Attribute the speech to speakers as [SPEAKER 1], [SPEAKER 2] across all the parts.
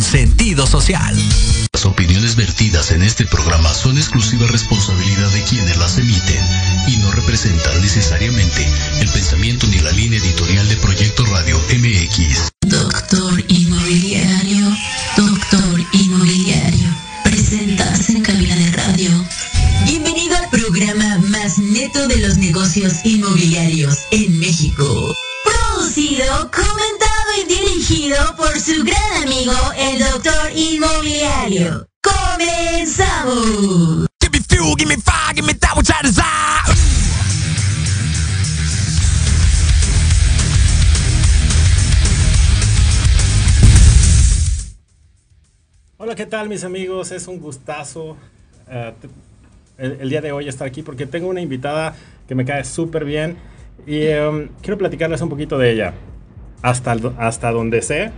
[SPEAKER 1] Con sentido social.
[SPEAKER 2] Las opiniones vertidas en este programa son exclusiva responsabilidad de quienes las emiten y no representan necesariamente el pensamiento ni la línea editorial de Proyecto Radio MX.
[SPEAKER 3] Doctor Inmobiliario, Doctor Inmobiliario, presentas en cabina de radio. Bienvenido al programa más neto de los negocios inmobiliarios en México. Producido, comentado por su gran amigo, el Doctor Inmobiliario. ¡Comenzamos!
[SPEAKER 1] Give me fuel, give me fire, give me that which I desire.
[SPEAKER 4] Hola, ¿qué tal mis amigos? Es un gustazo eh, el día de hoy estar aquí porque tengo una invitada que me cae súper bien y em, quiero platicarles un poquito de ella. Hasta, hasta donde sé,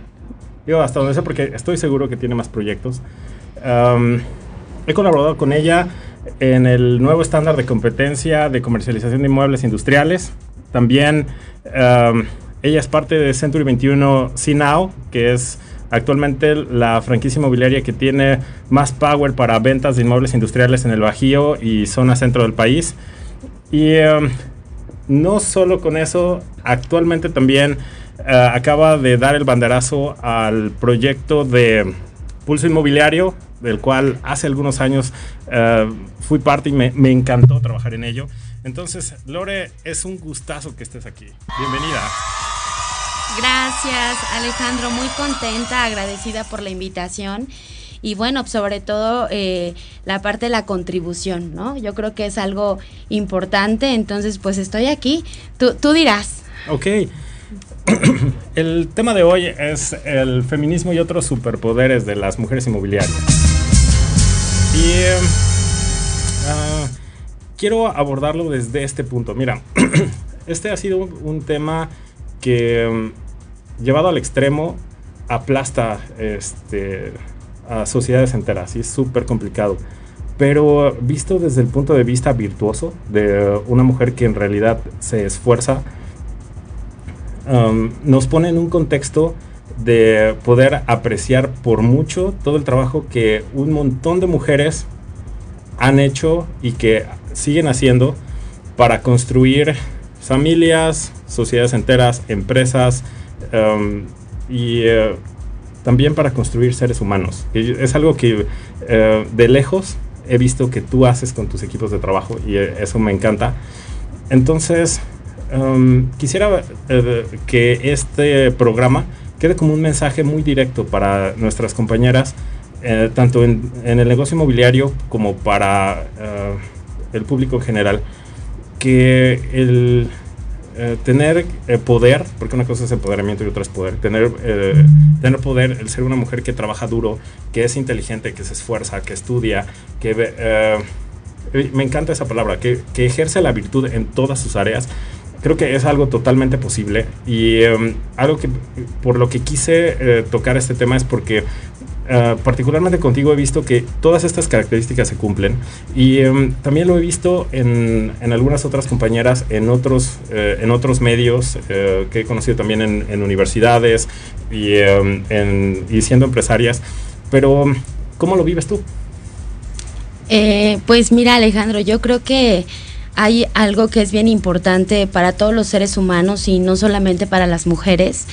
[SPEAKER 4] digo hasta donde sé porque estoy seguro que tiene más proyectos. Em, he colaborado con ella en el nuevo estándar de competencia de comercialización de inmuebles industriales. También em, ella es parte de Century 21 CNOW, que es actualmente la franquicia inmobiliaria que tiene más power para ventas de inmuebles industriales en el Bajío y zona centro del país. Y em, no solo con eso, actualmente también acaba de dar el banderazo al proyecto de Pulso Inmobiliario, del cual hace algunos años eh, fui parte y me, me encantó trabajar en ello. Entonces, Lore, es un gustazo que estés aquí. Bienvenida.
[SPEAKER 5] Gracias, Alejandro. Muy contenta, agradecida por la invitación. Y bueno, sobre todo eh, la parte de la contribución, ¿no? Yo creo que es algo importante, entonces pues estoy aquí. Tú, tú dirás.
[SPEAKER 4] Ok. El tema de hoy es el feminismo y otros superpoderes de las mujeres inmobiliarias. Y eh, ah, quiero abordarlo desde este punto. Mira, este ha sido un, tema que mm, llevado al extremo aplasta este, a sociedades enteras y es súper complicado. Pero visto desde el punto de vista virtuoso de una mujer que en realidad se esfuerza, um, nos pone en un contexto de poder apreciar por mucho todo el trabajo que un montón de mujeres han hecho y que siguen haciendo para construir familias, sociedades enteras, empresas um, y eh, también para construir seres humanos. Es algo que eh, de lejos he visto que tú haces con tus equipos de trabajo y eh, eso me encanta. Entonces, um, quisiera eh, que este programa quede como un mensaje muy directo para nuestras compañeras, eh, tanto en, en el negocio inmobiliario como para eh, el público en general, que el eh, tener eh, poder, porque una cosa es empoderamiento y otra es poder, tener, eh, tener poder, el ser una mujer que trabaja duro, que es inteligente, que se esfuerza, que estudia, que me encanta esa palabra, que, que ejerce la virtud en todas sus áreas. Creo que es algo totalmente posible y eh, algo que por lo que quise eh, tocar este tema es porque eh, particularmente contigo he visto que todas estas características se cumplen y em, también lo he visto en, en algunas otras compañeras en otros, eh, en otros medios eh, que he conocido también en, en universidades y, em, en- y siendo empresarias. Pero, ¿cómo lo vives tú?
[SPEAKER 5] Eh, pues mira, Alejandro, yo creo que hay algo que es bien importante para todos los seres humanos y no solamente para las mujeres,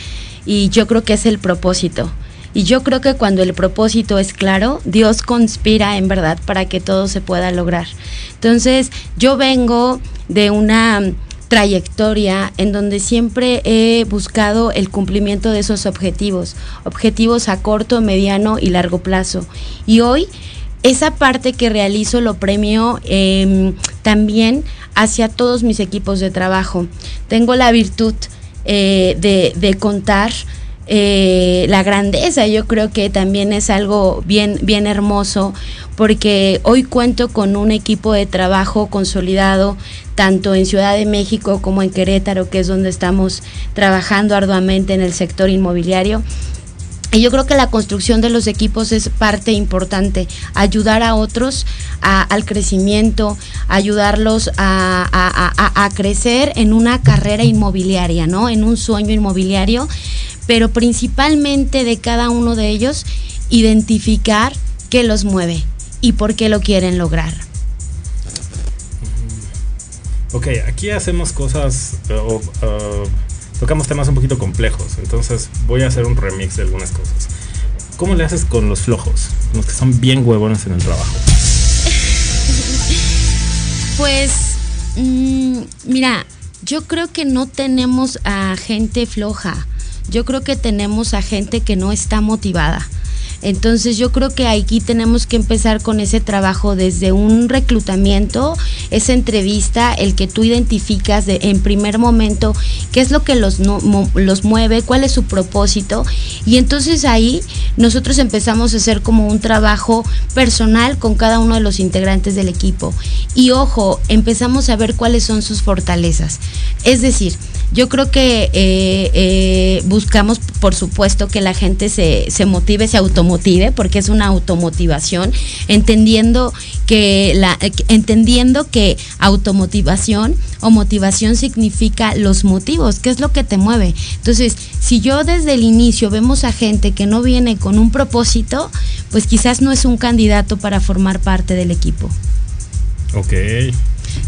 [SPEAKER 5] y yo creo que es el propósito. Y yo creo que cuando el propósito es claro, Dios conspira en verdad para que todo se pueda lograr. Entonces, yo vengo de una trayectoria en donde siempre he buscado el cumplimiento de esos objetivos, objetivos a corto, mediano y largo plazo. Y hoy esa parte que realizo lo premio eh, también hacia todos mis equipos de trabajo. Tengo la virtud eh, de, de, contar eh, la grandeza, yo creo que también es algo bien, bien hermoso, porque hoy cuento con un equipo de trabajo consolidado, tanto en Ciudad de México como en Querétaro, que es donde estamos trabajando arduamente en el sector inmobiliario. Y yo creo que la construcción de los equipos es parte importante, ayudar a otros al crecimiento, ayudarlos a, a, a, crecer en una carrera inmobiliaria, ¿no? En un sueño inmobiliario. pero principalmente de cada uno de ellos identificar qué los mueve y por qué lo quieren lograr.
[SPEAKER 4] Ok, aquí hacemos cosas eh, uh, tocamos temas un poquito complejos, entonces voy a hacer un remix de algunas cosas. ¿Cómo le haces con los flojos, los que son bien huevones en el trabajo?
[SPEAKER 5] pues, mmm, mira, yo creo que no tenemos a gente floja. Yo creo que tenemos a gente que no está motivada. Entonces yo creo que aquí tenemos que empezar con ese trabajo desde un reclutamiento, esa entrevista, el que tú identificas de, en primer momento qué es lo que los, no, los mueve, cuál es su propósito. Y entonces ahí nosotros empezamos a hacer como un trabajo personal con cada uno de los integrantes del equipo. Y ojo, empezamos a ver cuáles son sus fortalezas. Es decir, yo creo que eh, eh, buscamos, por supuesto, que la gente se, se motive, se automotive, porque es una automotivación, entendiendo que la, entendiendo que automotivación o motivación significa los motivos, qué es lo que te mueve. Entonces, si yo desde el inicio vemos a gente que no viene con un propósito, pues quizás no es un candidato para formar parte del equipo.
[SPEAKER 4] Ok.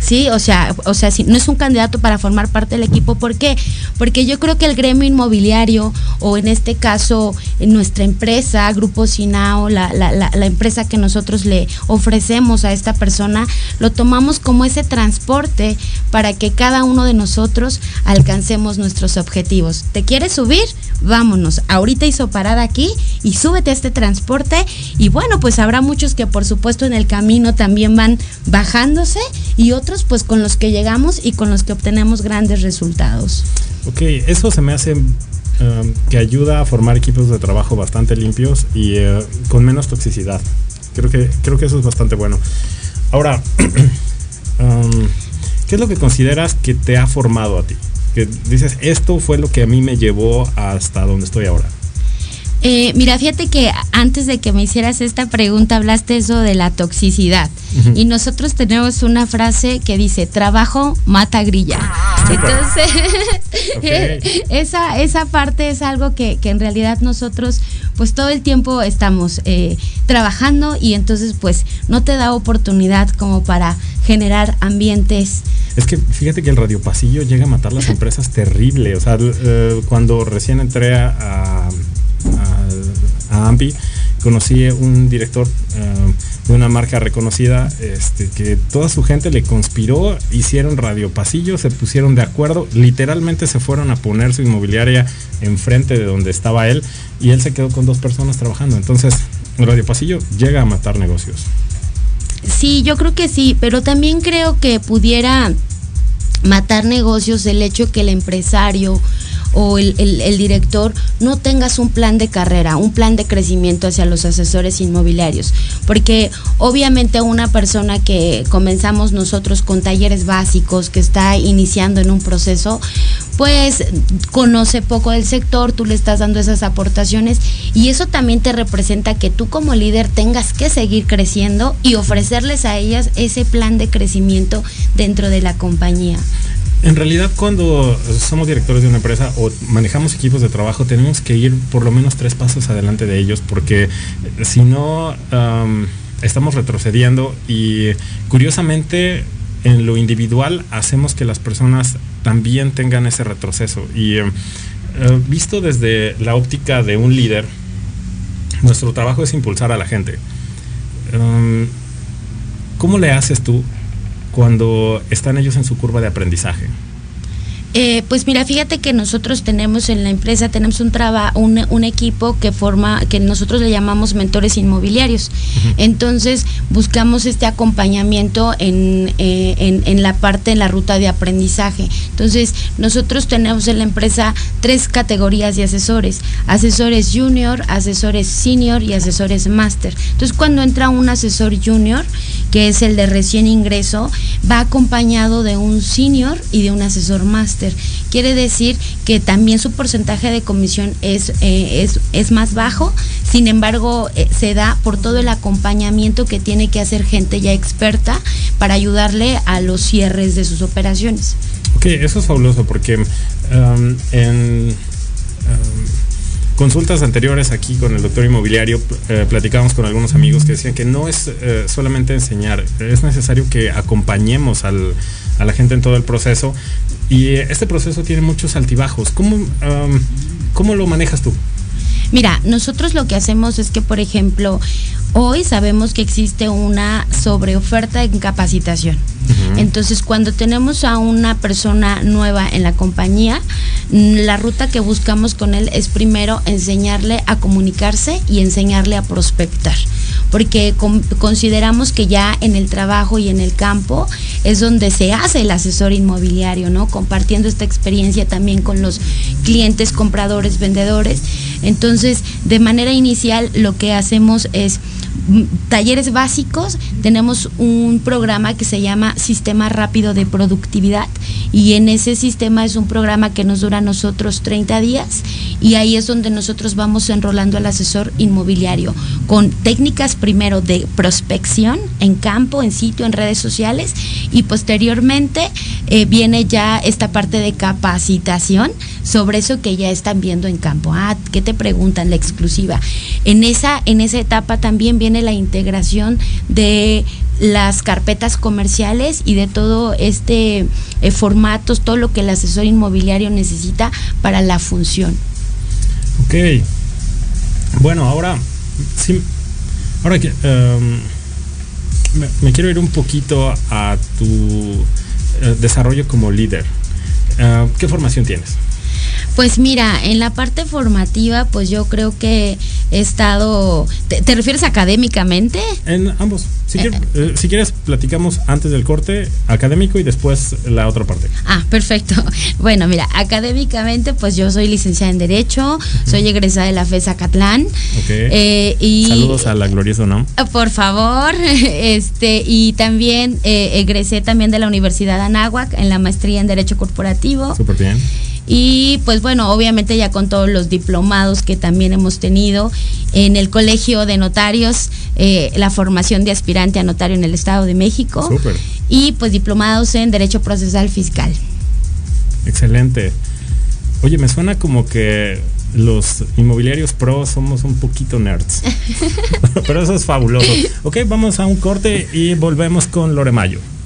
[SPEAKER 5] Sí, o sea, o sea, si no es un candidato para formar parte del equipo, ¿por qué? Porque yo creo que el gremio inmobiliario, o en este caso en nuestra empresa, Grupo Sinao, la, la, la, la, empresa que nosotros le ofrecemos a esta persona, lo tomamos como ese transporte para que cada uno de nosotros alcancemos nuestros objetivos. ¿Te quieres subir? Vámonos. Ahorita hizo parada aquí y súbete a este transporte. Y bueno, pues habrá muchos que por supuesto en el camino también van bajándose y otros pues con los que llegamos y con los que obtenemos grandes resultados.
[SPEAKER 4] Ok, eso se me hace um, que ayuda a formar equipos de trabajo bastante limpios y uh, con menos toxicidad. Creo que, creo que eso es bastante bueno. Ahora, um, ¿qué es lo que consideras que te ha formado a ti? Que dices, esto fue lo que a mí me llevó hasta donde estoy ahora.
[SPEAKER 5] Eh, mira, fíjate que antes de que me hicieras esta pregunta hablaste eso de la toxicidad. Uh -huh. Y nosotros tenemos una frase que dice, trabajo mata grilla. Entonces, okay. esa, esa parte es algo que, que, en realidad nosotros pues todo el tiempo estamos eh, trabajando y entonces pues no te da oportunidad como para generar ambientes.
[SPEAKER 4] Es que fíjate que el radio pasillo llega a matar las empresas terrible. O sea, eh, cuando recién entré a, a a, a AMPI, conocí un director uh, de una marca reconocida este, que toda su gente le conspiró, hicieron radio pasillo, se pusieron de acuerdo, literalmente se fueron a poner su inmobiliaria enfrente de donde estaba él y él se quedó con dos personas trabajando. Entonces, radio pasillo llega a matar negocios.
[SPEAKER 5] Sí, yo creo que sí, pero también creo que pudiera matar negocios el hecho que el empresario o el, el, director no tengas un plan de carrera, un plan de crecimiento hacia los asesores inmobiliarios. Porque obviamente una persona que comenzamos nosotros con talleres básicos, que está iniciando en un proceso, pues conoce poco del sector, tú le estás dando esas aportaciones y eso también te representa que tú como líder tengas que seguir creciendo y ofrecerles a ellas ese plan de crecimiento dentro de la compañía.
[SPEAKER 4] En realidad, cuando somos directores de una empresa o manejamos equipos de trabajo, tenemos que ir por lo menos tres pasos adelante de ellos, porque si no, estamos retrocediendo y curiosamente en lo individual hacemos que las personas también tengan ese retroceso. Y uh, visto desde la óptica de un líder, nuestro trabajo es impulsar a la gente. ¿Cómo le haces tú cuando están ellos en su curva de aprendizaje?
[SPEAKER 5] Eh, pues mira, fíjate que nosotros tenemos en la empresa, tenemos un, traba, un, un, equipo que forma, que nosotros le llamamos mentores inmobiliarios. Uh -huh. Entonces, buscamos este acompañamiento en, eh, en, en, la parte, en la ruta de aprendizaje. Entonces, nosotros tenemos en la empresa tres categorías de asesores. Asesores junior, asesores senior y asesores máster. Entonces, cuando entra un asesor junior, que es el de recién ingreso, va acompañado de un senior y de un asesor máster. Quiere decir que también su porcentaje de comisión es, eh, es, es más bajo, sin embargo eh, se da por todo el acompañamiento que tiene que hacer gente ya experta para ayudarle a los cierres de sus operaciones.
[SPEAKER 4] Ok, eso es fabuloso porque um, en... Um, consultas anteriores aquí con el doctor inmobiliario eh, platicábamos con algunos amigos que decían que no es eh, solamente enseñar, es necesario que acompañemos al, a la gente en todo el proceso y este proceso tiene muchos altibajos. ¿Cómo, um, ¿Cómo lo manejas tú?
[SPEAKER 5] Mira, nosotros lo que hacemos es que, por ejemplo, hoy sabemos que existe una sobreoferta en capacitación. Entonces, cuando tenemos a una persona nueva en la compañía, la ruta que buscamos con él es primero enseñarle a comunicarse y enseñarle a prospectar porque consideramos que ya en el trabajo y en el campo es donde se hace el asesor inmobiliario, ¿no? Compartiendo esta experiencia también con los clientes, compradores, vendedores. Entonces, de manera inicial, lo que hacemos es talleres básicos, tenemos un programa que se llama Sistema Rápido de Productividad y en ese sistema es un programa que nos dura a nosotros 30 días y ahí es donde nosotros vamos enrolando al asesor inmobiliario con técnicas primero de prospección en campo, en sitio, en redes sociales y posteriormente eh, viene ya esta parte de capacitación sobre eso que ya están viendo en campo. Ah, ¿qué te preguntan? La exclusiva. En esa, en esa etapa también viene la integración de las carpetas comerciales y de todo este eh, formatos, todo lo que el asesor inmobiliario necesita para la función.
[SPEAKER 4] Ok. Bueno, ahora sí, ahora que em, me, quiero ir un poquito a tu eh, desarrollo como líder. Eh, ¿Qué formación tienes?
[SPEAKER 5] Pues mira, en la parte formativa, pues yo creo que he estado. ¿Te, refieres académicamente?
[SPEAKER 4] En ambos. Eh, eh, si, quieres, platicamos antes del corte académico y después la otra parte.
[SPEAKER 5] Ah, perfecto. Bueno, mira, académicamente, pues yo soy licenciada en Derecho, soy egresada de la FESA Catlán.
[SPEAKER 4] Eh, y, Saludos a la gloriosa ¿no?
[SPEAKER 5] Por favor. Este, y también egresé también de la Universidad de Anáhuac en la maestría en Derecho Corporativo.
[SPEAKER 4] Súper bien.
[SPEAKER 5] Y pues bueno, obviamente ya con todos los diplomados que también hemos tenido en el Colegio de Notarios, eh, la formación de aspirante a notario en el Estado de México. Y pues diplomados en Derecho Procesal Fiscal.
[SPEAKER 4] Excelente. Oye, me suena como que los inmobiliarios pro somos un poquito nerds. Pero eso es fabuloso. Ok, vamos a un corte y volvemos con Loremayo.
[SPEAKER 3] Conoce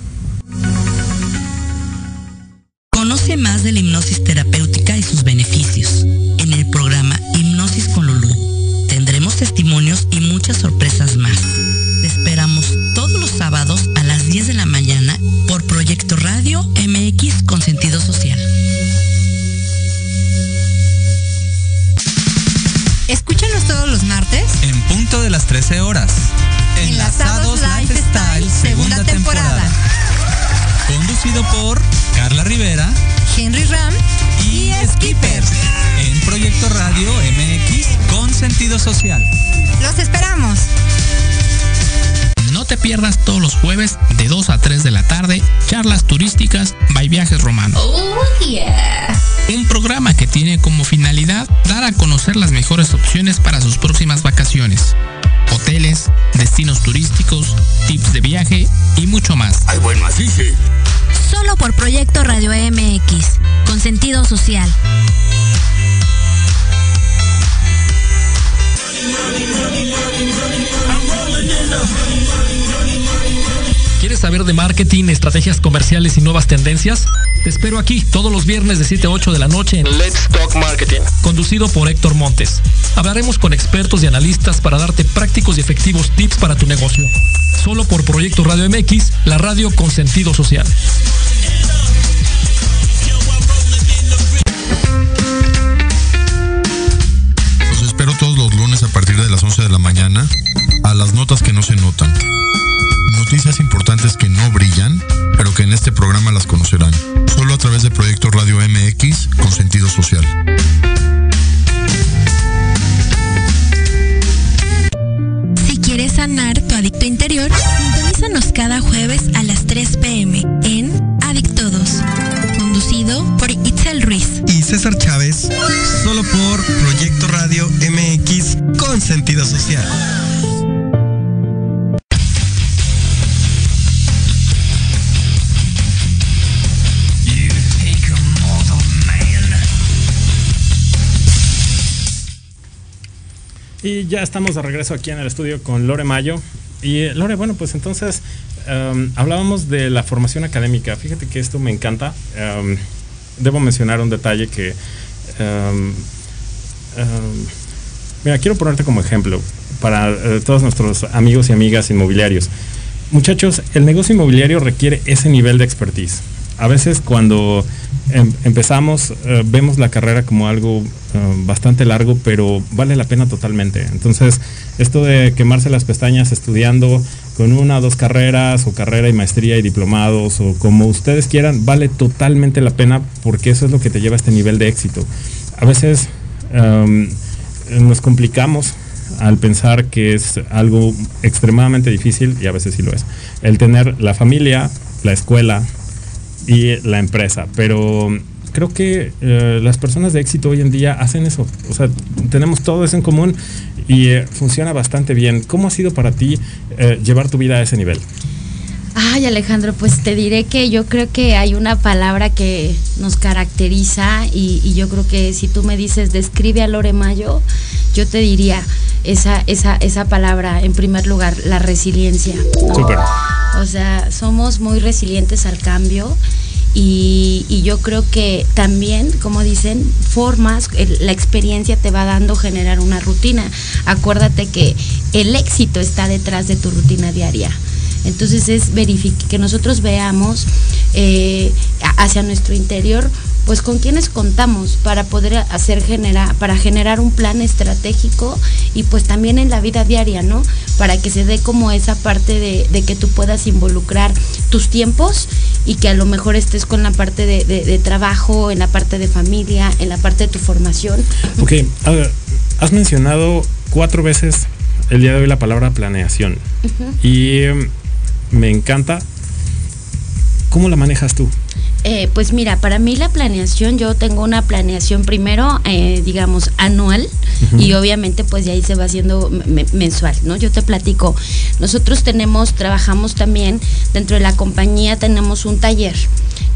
[SPEAKER 6] jueves de 2 a 3 de la tarde charlas turísticas by Viajes Romanos.
[SPEAKER 3] Oh, yeah.
[SPEAKER 6] Un programa que tiene como finalidad dar a conocer las mejores opciones para sus próximas vacaciones. Hoteles, destinos turísticos, tips de viaje y mucho más.
[SPEAKER 1] Ay, bueno, así sí
[SPEAKER 7] solo por Proyecto Radio MX, con sentido social.
[SPEAKER 6] ¿Quieres saber de marketing, estrategias comerciales y nuevas tendencias? Te espero aquí todos los viernes de 7 a 8 de la noche en Let's Talk Marketing, conducido por Héctor Montes. Hablaremos con expertos y analistas para darte prácticos y efectivos tips para tu negocio. Solo por Proyecto Radio MX, la radio con sentido social.
[SPEAKER 8] Los espero todos los lunes a partir de las 11 de la mañana las notas que no se notan. Noticias importantes que no brillan, pero que en este programa las conocerán. Solo a través de Proyecto Radio MX con sentido social.
[SPEAKER 7] Si quieres sanar tu adicto interior, sintonízanos cada jueves a las 3 pm en Adictodos, conducido por Itzel Ruiz
[SPEAKER 9] y César Chávez, solo por Proyecto Radio MX con sentido social.
[SPEAKER 4] Y ya estamos de regreso aquí en el estudio con Lore Mayo. Y eh, Lore, bueno, pues entonces um, hablábamos de la formación académica. Fíjate que esto me encanta. Um, debo mencionar un detalle que... Um, mira, quiero ponerte como ejemplo para eh, todos nuestros amigos y amigas inmobiliarios. Muchachos, el negocio inmobiliario requiere ese nivel de expertise. A veces cuando em, empezamos eh, vemos la carrera como algo eh, bastante largo, pero vale la pena totalmente. Entonces, esto de quemarse las pestañas estudiando con una o dos carreras, o carrera y maestría y diplomados, o como ustedes quieran, vale totalmente la pena porque eso es lo que te lleva a este nivel de éxito. A veces em, nos complicamos al pensar que es algo extremadamente difícil, y a veces sí lo es, el tener la familia, la escuela y la empresa. Pero creo que eh, las personas de éxito hoy en día hacen eso. O sea, tenemos todo eso en común y eh, funciona bastante bien. ¿Cómo ha sido para ti eh, llevar tu vida a ese nivel?
[SPEAKER 5] Ay, Alejandro, pues te diré que yo creo que hay una palabra que nos caracteriza y, yo creo que si tú me dices describe a Lore Mayo, yo te diría esa, esa, esa palabra en primer lugar, la resiliencia. O sea, somos muy resilientes al cambio. Y, y, yo creo que también, como dicen, formas, la experiencia te va dando generar una rutina. Acuérdate que el éxito está detrás de tu rutina diaria. Entonces es que nosotros veamos eh, hacia nuestro interior pues con quienes contamos para poder hacer generar, para generar un plan estratégico y pues también en la vida diaria, ¿no? Para que se dé como esa parte de, que tú puedas involucrar tus tiempos y que a lo mejor estés con la parte de, trabajo, en la parte de familia, en la parte de tu formación.
[SPEAKER 4] Ok, has mencionado cuatro veces el día de hoy la palabra planeación. Y em, me encanta. ¿Cómo la manejas tú?
[SPEAKER 5] Eh, pues mira, para mí la planeación, yo tengo una planeación primero, eh, digamos, anual y obviamente pues de ahí se va haciendo mensual, ¿no? Yo te platico, nosotros tenemos, trabajamos también dentro de la compañía, tenemos un taller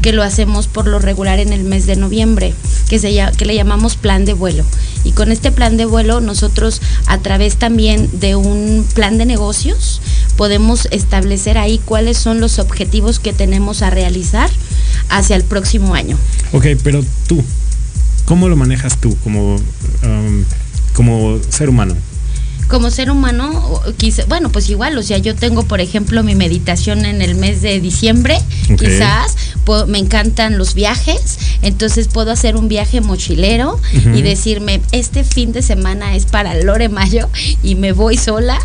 [SPEAKER 5] que lo hacemos por lo regular en el mes de noviembre, que, se, que le llamamos plan de vuelo. Y con este plan de vuelo nosotros a través también de un plan de negocios podemos establecer ahí cuáles son los objetivos que tenemos a realizar hacia el próximo año.
[SPEAKER 4] Ok, pero tú, ¿cómo lo manejas tú como, um, como ser humano?
[SPEAKER 5] Como ser humano, quizá, bueno, pues igual, o sea, yo tengo, por ejemplo, mi meditación en el mes de diciembre, quizás, me encantan los viajes, entonces puedo hacer un viaje mochilero y decirme, este fin de semana es para Lore Mayo y me voy sola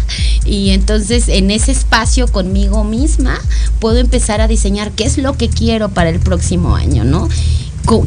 [SPEAKER 5] y entonces en ese espacio conmigo misma puedo empezar a diseñar qué es lo que quiero para el próximo año, ¿no?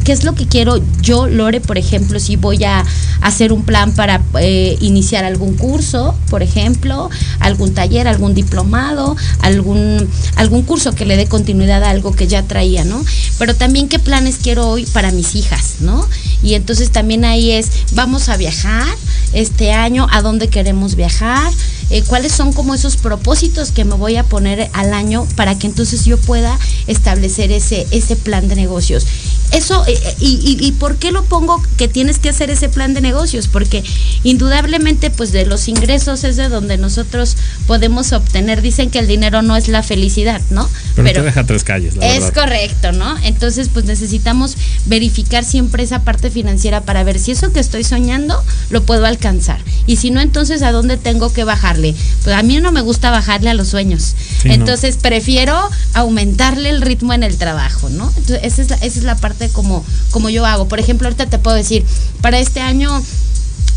[SPEAKER 5] Qué es lo que quiero yo, Lore, por ejemplo, si voy a hacer un plan para eh, iniciar algún curso, por ejemplo, algún taller, algún diplomado, algún, algún curso que le dé continuidad a algo que ya traía, ¿no? Pero también qué planes quiero hoy para mis hijas, ¿no? Y entonces también ahí es, vamos a viajar este año, a dónde queremos viajar, eh, cuáles son como esos propósitos que me voy a poner al año para que entonces yo pueda establecer ese, ese plan de negocios. Eso, eh, eh, y, y, por qué lo pongo que tienes que hacer ese plan de negocios? Porque indudablemente, pues de los ingresos es de donde nosotros podemos obtener. Dicen que el dinero no es la felicidad, ¿no?
[SPEAKER 4] Pero, te deja tres calles.
[SPEAKER 5] La es correcto, ¿no? Entonces, pues necesitamos verificar siempre esa parte financiera para ver si eso que estoy soñando lo puedo alcanzar. Y si no, entonces, ¿a dónde tengo que bajarle? Pues a mí no me gusta bajarle a los sueños. entonces, prefiero aumentarle el ritmo en el trabajo, ¿no? Entonces, esa es la, esa es la parte como, como yo hago. Por ejemplo, ahorita te puedo decir, para este año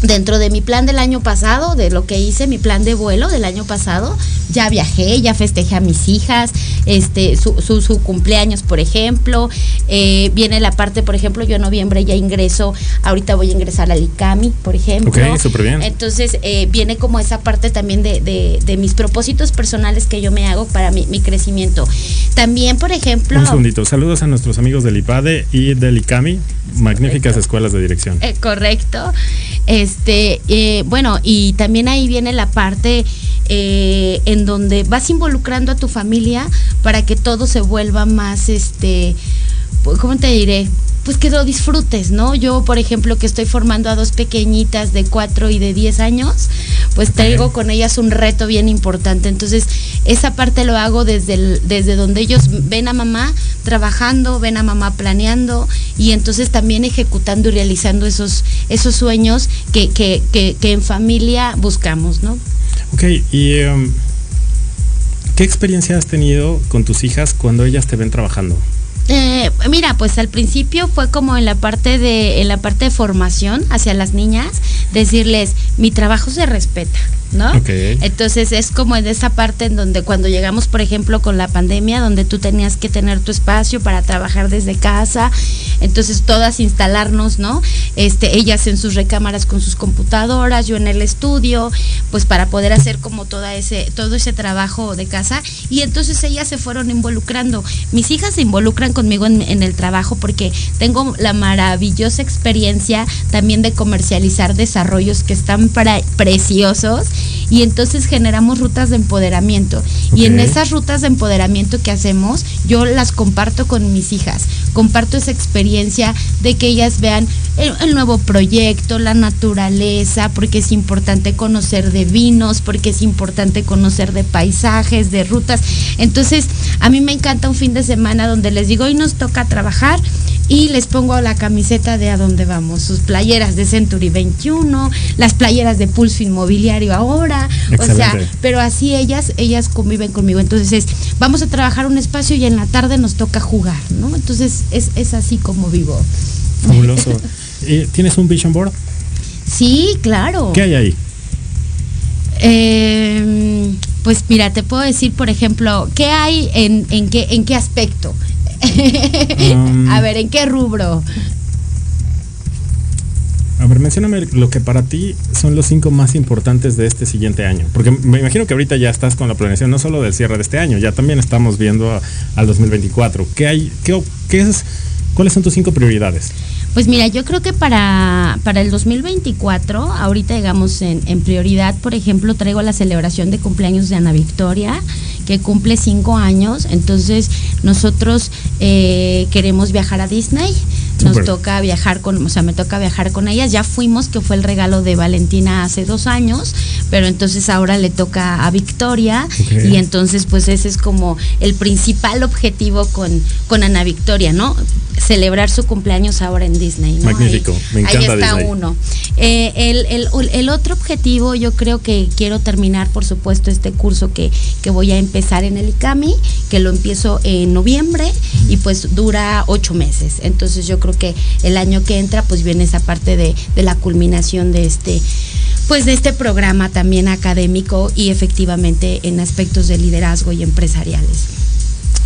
[SPEAKER 5] dentro de mi plan del año pasado, de lo que hice, mi plan de vuelo del año pasado, ya viajé, ya festejé a mis hijas, este, su, su, cumpleaños, por ejemplo. Eh, viene la parte, por ejemplo, yo en noviembre ya ingreso, ahorita voy a ingresar al ICAMI, por ejemplo.
[SPEAKER 4] Ok, súper bien.
[SPEAKER 5] Entonces, eh, viene como esa parte también de, de, mis propósitos personales que yo me hago para mi, mi, crecimiento. También, por ejemplo.
[SPEAKER 4] Un segundito, saludos a nuestros amigos del IPADE y del ICAMI, magníficas escuelas de dirección.
[SPEAKER 5] Eh, correcto. Este, eh, bueno, y también ahí viene la parte eh, en donde vas involucrando a tu familia para que todo se vuelva más, este, ¿cómo te diré? Pues que lo disfrutes, ¿no? Yo, por ejemplo, que estoy formando a dos pequeñitas de 4 y de 10 años, pues traigo con ellas un reto bien importante. Entonces, esa parte lo hago desde, desde donde ellos ven a mamá trabajando, ven a mamá planeando y entonces también ejecutando y realizando esos, esos sueños que, que, que, que en familia buscamos, ¿no?
[SPEAKER 4] Ok, y em, ¿qué experiencia has tenido con tus hijas cuando ellas te ven trabajando?
[SPEAKER 5] Eh, mira, pues al principio fue como en la parte de en la parte de formación hacia las niñas, decirles mi trabajo se respeta. ¿No? Entonces es como en esa parte en donde cuando llegamos, por ejemplo, con la pandemia, donde tú tenías que tener tu espacio para trabajar desde casa, entonces todas instalarnos, ¿no? Este, ellas en sus recámaras con sus computadoras, yo en el estudio, pues para poder hacer como toda ese, todo ese trabajo de casa. Y entonces ellas se fueron involucrando. Mis hijas se involucran conmigo en, en el trabajo porque tengo la maravillosa experiencia también de comercializar desarrollos que están para, preciosos y entonces generamos rutas de empoderamiento. Y en esas rutas de empoderamiento que hacemos, yo las comparto con mis hijas, comparto esa experiencia de que ellas vean el, nuevo proyecto, la naturaleza, porque es importante conocer de vinos, porque es importante conocer de paisajes, de rutas. Entonces, a mí me encanta un fin de semana donde les digo, hoy nos toca trabajar y les pongo la camiseta de a dónde vamos, sus playeras de Century 21, las playeras de Pulso Inmobiliario ahora, o sea, pero así ellas, ellas conviven conmigo. Entonces es, vamos a trabajar un espacio y en la tarde nos toca jugar, ¿no? Entonces es, es así como vivo.
[SPEAKER 4] Fabuloso. ¿Tienes un vision board?
[SPEAKER 5] Sí, claro.
[SPEAKER 4] ¿Qué hay ahí?
[SPEAKER 5] Eh, pues mira, te puedo decir, por ejemplo, ¿qué hay en, en, qué, en qué aspecto? Um, a ver, ¿en qué rubro?
[SPEAKER 4] A ver, mencióname lo que para ti son los cinco más importantes de este siguiente año. Porque me imagino que ahorita ya estás con la planeación no solo del cierre de este año, ya también estamos viendo al 2024. ¿Qué hay? Qué, qué es, ¿Cuáles son tus cinco prioridades?
[SPEAKER 5] Pues mira, yo creo que para, para el 2024, ahorita digamos en, en, prioridad, por ejemplo, traigo la celebración de cumpleaños de Ana Victoria, que cumple cinco años. Entonces, nosotros eh, queremos viajar a Disney. Nos toca viajar con, o sea, me toca viajar con ellas. Ya fuimos, que fue el regalo de Valentina hace dos años, pero entonces ahora le toca a Victoria. Y entonces, pues ese es como el principal objetivo con, con Ana Victoria, ¿no? Celebrar su cumpleaños ahora en Disney.
[SPEAKER 4] Magnífico, me encanta
[SPEAKER 5] Ahí está uno. Eh, el, el, el, otro objetivo, yo creo que quiero terminar, por supuesto, este curso que, que voy a empezar en el ICAMI, que lo empiezo en noviembre y pues dura ocho meses. Entonces yo creo que el año que entra, pues viene esa parte de, de la culminación de este pues de este programa también académico y efectivamente en aspectos de liderazgo y empresariales.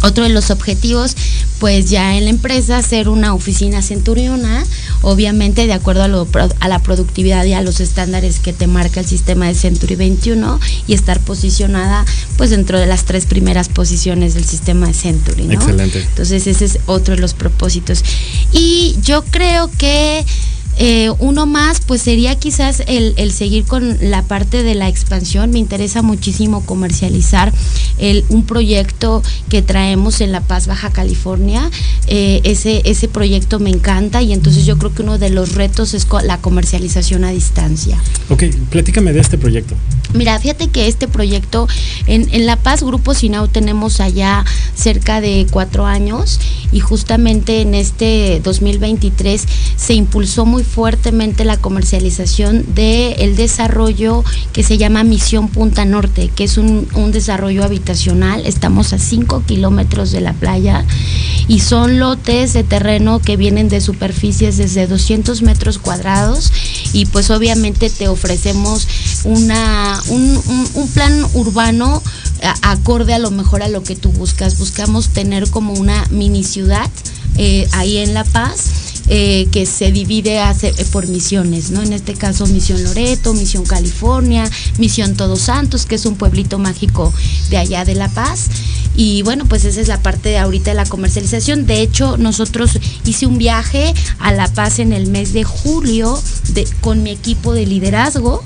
[SPEAKER 5] Otro de los objetivos, pues ya en la empresa, ser una oficina centuriona, obviamente de acuerdo a, la productividad y a los estándares que te marca el sistema de Century 21 y estar posicionada pues dentro de las tres primeras posiciones del sistema de Century. ¿no?
[SPEAKER 4] Excelente.
[SPEAKER 5] Entonces ese es otro de los propósitos. Y yo creo que eh, uno más, pues sería quizás el, el, seguir con la parte de la expansión. Me interesa muchísimo comercializar el, un proyecto que traemos en La Paz, Baja California. Eh, ese, ese proyecto me encanta y entonces yo creo que uno de los retos es la comercialización a distancia.
[SPEAKER 4] Ok, platícame de este proyecto.
[SPEAKER 5] Mira, fíjate que este proyecto en, en La Paz, Grupo Sinau, tenemos allá cerca de cuatro años y justamente en este 2023 se impulsó muy fuertemente la comercialización del el desarrollo que se llama Misión Punta Norte, que es un, un desarrollo habitacional. Estamos a 5 kilómetros de la playa y son lotes de terreno que vienen de superficies desde 200 metros cuadrados y pues obviamente te ofrecemos una, un, un, plan urbano acorde a lo mejor a lo que tú buscas. Buscamos tener como una mini ciudad eh, ahí en La Paz. Eh, que se divide hace, eh, por misiones, ¿no? En este caso Misión Loreto, Misión California, Misión Todos Santos, que es un pueblito mágico de allá de La Paz. Y bueno, pues esa es la parte de ahorita de la comercialización. De hecho, nosotros hice un viaje a La Paz en el mes de julio de, con mi equipo de liderazgo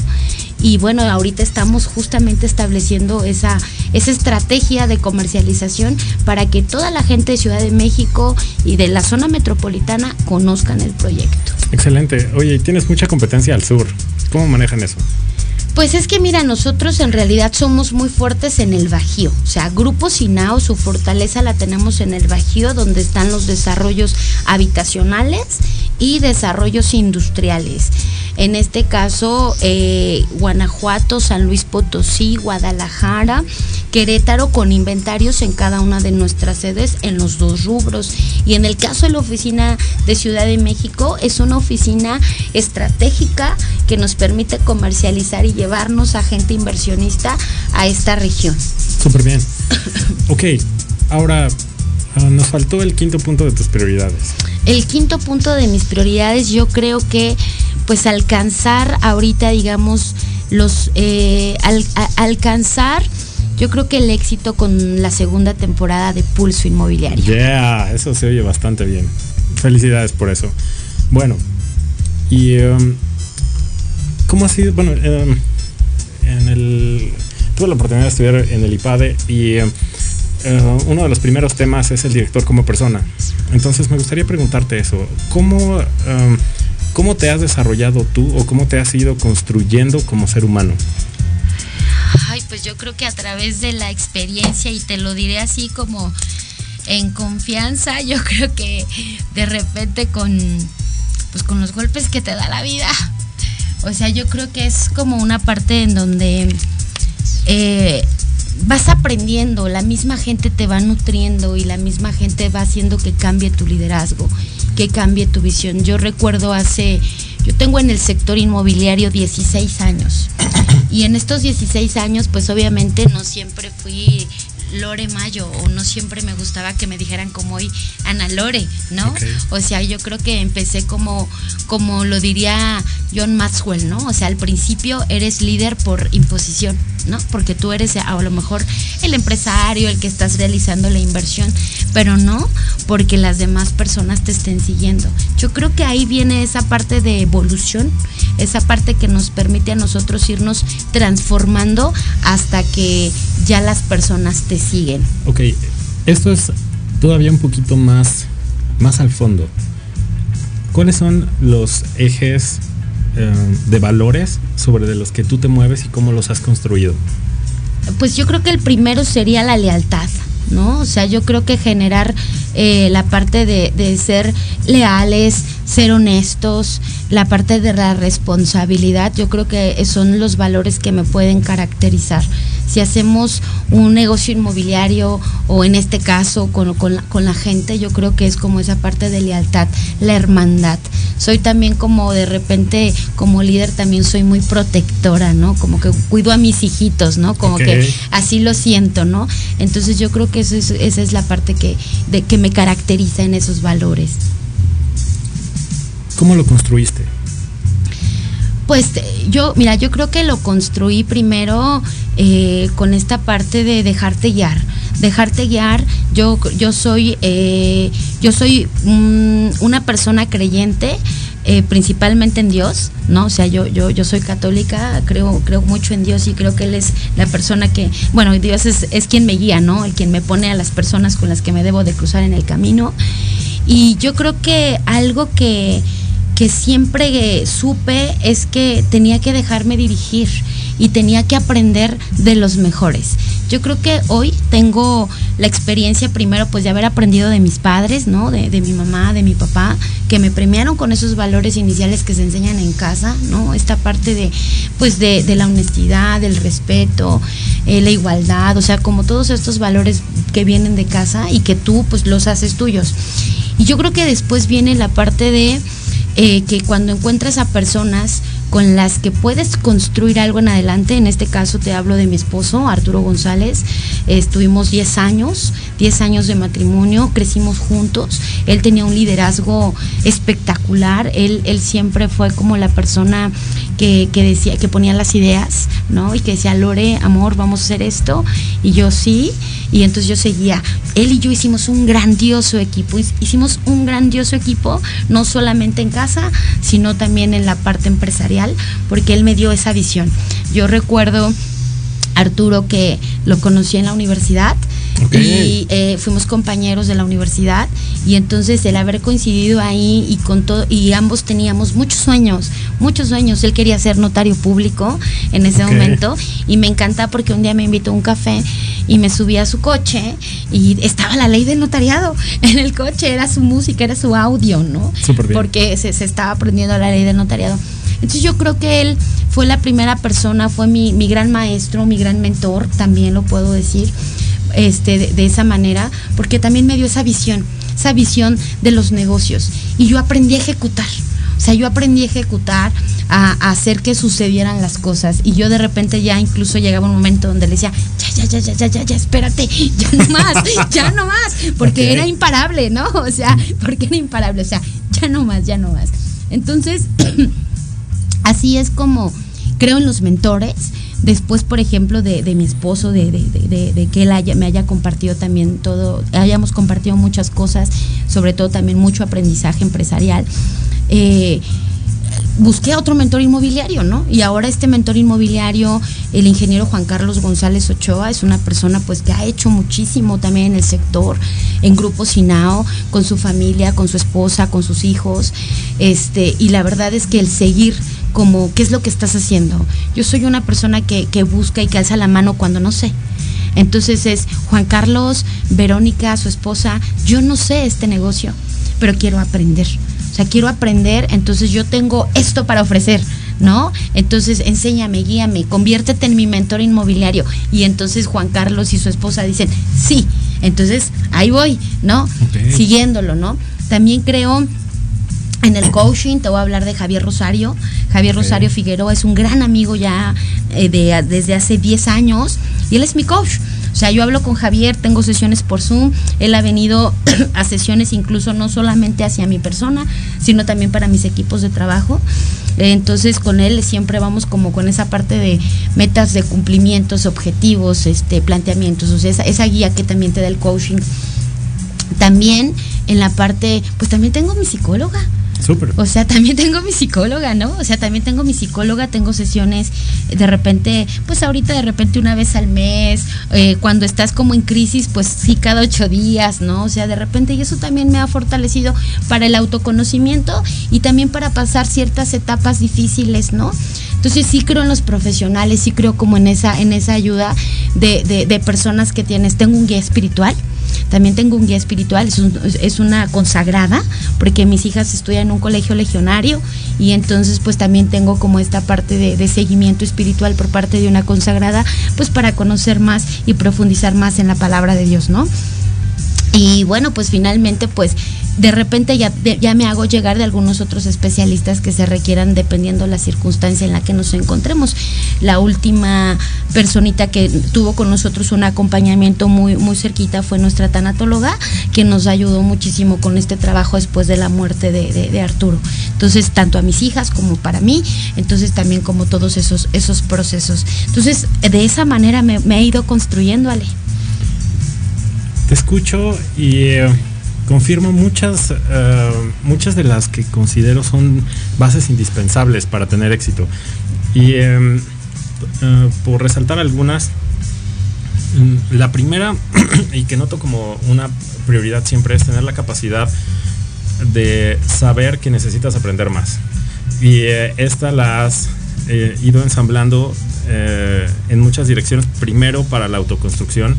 [SPEAKER 5] y bueno, ahorita estamos justamente estableciendo esa, esa estrategia de comercialización para que toda la gente de Ciudad de México y de la zona metropolitana conozcan el proyecto.
[SPEAKER 4] Excelente. Oye, tienes mucha competencia al sur. ¿Cómo manejan eso?
[SPEAKER 5] Pues es que mira, nosotros en realidad somos muy fuertes en el Bajío. O sea, Grupo Sinao, su fortaleza la tenemos en el Bajío, donde están los desarrollos habitacionales y desarrollos industriales. En este caso, eh, Guanajuato, San Luis Potosí, Guadalajara, Querétaro, con inventarios en cada una de nuestras sedes en los dos rubros. Y en el caso de la oficina de Ciudad de México, es una oficina estratégica que nos permite comercializar y llevarnos a gente inversionista a esta región.
[SPEAKER 4] Súper bien. ok, ahora ah, nos faltó el quinto punto de tus prioridades.
[SPEAKER 5] El quinto punto de mis prioridades, yo creo que pues alcanzar ahorita, digamos, los eh, alcanzar yo creo que el éxito con la segunda temporada de Pulso Inmobiliario.
[SPEAKER 4] Yeah, eso se oye bastante bien. Felicidades por eso. Bueno, y um, ¿cómo ha sido? Bueno, um, en el tuve la oportunidad de estudiar en el IPADE y um, uh, uno de los primeros temas es el director como persona. Entonces me gustaría preguntarte eso. ¿Cómo, ¿Cómo te has desarrollado tú o cómo te has ido construyendo como ser humano?
[SPEAKER 5] Ay, pues yo creo que a través de la experiencia, y te lo diré así como en confianza, yo creo que de repente con, pues con los golpes que te da la vida, o sea, yo creo que es como una parte en donde eh, vas aprendiendo, la misma gente te va nutriendo y la misma gente va haciendo que cambie tu liderazgo, que cambie tu visión. Yo recuerdo hace yo tengo en el sector inmobiliario 16 años y en estos 16 años pues obviamente no siempre fui Lore Mayo o no siempre me gustaba que me dijeran como hoy Ana Lore, ¿no? O sea, yo creo que empecé como, como lo diría John Maxwell, ¿no? O sea, al principio eres líder por imposición, ¿no? Porque tú eres a lo mejor el empresario, el que estás realizando la inversión, pero no porque las demás personas te estén siguiendo. Yo creo que ahí viene esa parte de evolución, esa parte que nos permite a nosotros irnos transformando hasta que ya las personas te siguen.
[SPEAKER 4] Ok, esto es todavía un poquito más, más al fondo. ¿Cuáles son los ejes eh, de valores sobre de los que tú te mueves y cómo los has construido?
[SPEAKER 5] Pues yo creo que el primero sería la lealtad. ¿no? O sea, yo creo que generar eh, la parte de, de, ser leales, ser honestos, la parte de la responsabilidad, yo creo que son los valores que me pueden caracterizar si hacemos un negocio inmobiliario o en este caso con, con, la, gente, yo creo que es como esa parte de lealtad, la hermandad. Soy también como de repente, como líder, también soy muy protectora, ¿no? Como que cuido a mis hijitos, ¿no? Como que así lo siento, ¿no? Entonces yo creo que eso es, esa es la parte que, de, que me caracteriza en esos valores.
[SPEAKER 4] ¿Cómo lo construiste?
[SPEAKER 5] Pues yo, mira, yo creo que lo construí primero eh, con esta parte de dejarte guiar. Dejarte guiar, yo, yo soy, eh, yo soy una persona creyente, eh, principalmente en Dios, ¿no? O sea, yo, yo, yo soy católica, creo, creo mucho en Dios y creo que Él es la persona que, bueno, Dios es, es quien me guía, ¿no? El quien me pone a las personas con las que me debo de cruzar en el camino. Y yo creo que algo que, que siempre supe es que tenía que dejarme dirigir y tenía que aprender de los mejores. Yo creo que hoy tengo la experiencia primero pues de haber aprendido de mis padres, ¿no? De, mi mamá, de mi papá, que me premiaron con esos valores iniciales que se enseñan en casa, ¿no? Esta parte de pues de, la honestidad, del respeto, eh, la igualdad, o sea, como todos estos valores que vienen de casa y que tú pues los haces tuyos. Y yo creo que después viene la parte de eh, que cuando encuentras a personas con las que puedes construir algo en adelante, en este caso te hablo de mi esposo, Arturo González, estuvimos 10 años, 10 años de matrimonio, crecimos juntos, él tenía un liderazgo espectacular, él, él siempre fue como la persona que, que, decía, que ponía las ideas, ¿no? Y que decía, Lore, amor, vamos a hacer esto, y yo sí, y entonces yo seguía. Él y yo hicimos un grandioso equipo, hicimos un grandioso equipo, no solamente en casa, sino también en la parte empresarial porque él me dio esa visión. Yo recuerdo Arturo que lo conocí en la universidad y eh, fuimos compañeros de la universidad y entonces el haber coincidido ahí y con todo y ambos teníamos muchos sueños, muchos sueños. Él quería ser notario público en ese momento y me encanta porque un día me invitó a un café y me subí a su coche y estaba la ley del notariado en el coche, era su música, era su audio, ¿no? Porque se, se estaba aprendiendo la ley del notariado. Entonces yo creo que él fue la primera persona, fue mi, mi gran maestro, mi gran mentor, también lo puedo decir este, de, esa manera, porque también me dio esa visión, esa visión de los negocios. Y yo aprendí a ejecutar. O sea, yo aprendí a ejecutar, a, hacer que sucedieran las cosas. Y yo de repente ya incluso llegaba un momento donde le decía, ya, ya, ya, ya, ya, ya, ya, espérate, ya no más, ya no más. Porque era imparable, ¿no? O sea, porque era imparable. O sea, ya no más, ya no más. Entonces, así es como creo en los mentores Después, por ejemplo, de, mi esposo, de, que él me haya compartido también todo, hayamos compartido muchas cosas, sobre todo también mucho aprendizaje empresarial. Eh, busqué a otro mentor inmobiliario, ¿no? Y ahora este mentor inmobiliario, el ingeniero Juan Carlos González Ochoa, es una persona pues que ha hecho muchísimo también en el sector, en Grupo Sinao, con su familia, con su esposa, con sus hijos, este, y la verdad es que el seguir como qué es lo que estás haciendo. Yo soy una persona que, busca y que alza la mano cuando no sé. Entonces es Juan Carlos, Verónica, su esposa, yo no sé este negocio, pero quiero aprender. O sea, quiero aprender, entonces yo tengo esto para ofrecer, ¿no? Entonces enséñame, guíame, conviértete en mi mentor inmobiliario. Y entonces Juan Carlos y su esposa dicen, sí, entonces ahí voy, ¿no? Siguiéndolo, ¿no? También creo en el coaching te voy a hablar de Javier Rosario. Javier Rosario Figueroa es un gran amigo ya eh, de, desde hace 10 años y él es mi coach. O sea, yo hablo con Javier, tengo sesiones por Zoom, él ha venido a sesiones incluso no solamente hacia mi persona, sino también para mis equipos de trabajo. Entonces con él siempre vamos como con esa parte de metas de cumplimientos, objetivos, este, planteamientos, o sea, esa, esa guía que también te da el coaching. También en la parte, pues también tengo mi psicóloga. O sea, también tengo mi psicóloga, ¿no? O sea, también tengo mi psicóloga, tengo sesiones de repente, pues ahorita de repente una vez al mes, eh, cuando estás como en crisis, pues sí, cada ocho días, ¿no? O sea, de repente, y eso también me ha fortalecido para el autoconocimiento y también para pasar ciertas etapas difíciles, ¿no? Entonces sí creo en los profesionales, sí creo como en esa, en esa ayuda de, de, de personas que tienes. Tengo un guía espiritual también tengo un guía espiritual, es, una consagrada, porque mis hijas estudian en un colegio legionario y entonces pues también tengo como esta parte de, seguimiento espiritual por parte de una consagrada, pues para conocer más y profundizar más en la palabra de Dios, ¿no? Y bueno, pues finalmente pues de repente ya, ya me hago llegar de algunos otros especialistas que se requieran dependiendo la circunstancia en la que nos encontremos. La última personita que tuvo con nosotros un acompañamiento muy, muy cerquita fue nuestra tanatóloga, que nos ayudó muchísimo con este trabajo después de la muerte de, Arturo. Entonces, tanto a mis hijas como para mí, entonces también como todos esos, esos procesos. Entonces, de esa manera me, me he ido construyendo, Ale.
[SPEAKER 4] Te escucho y... Eh, confirmo muchas, eh, muchas de las que considero son bases indispensables para tener éxito. Y eh, por resaltar algunas, mm, la primera, y que noto como una prioridad siempre, es tener la capacidad de saber que necesitas aprender más. Y esta la has ido ensamblando en muchas direcciones. Primero para la autoconstrucción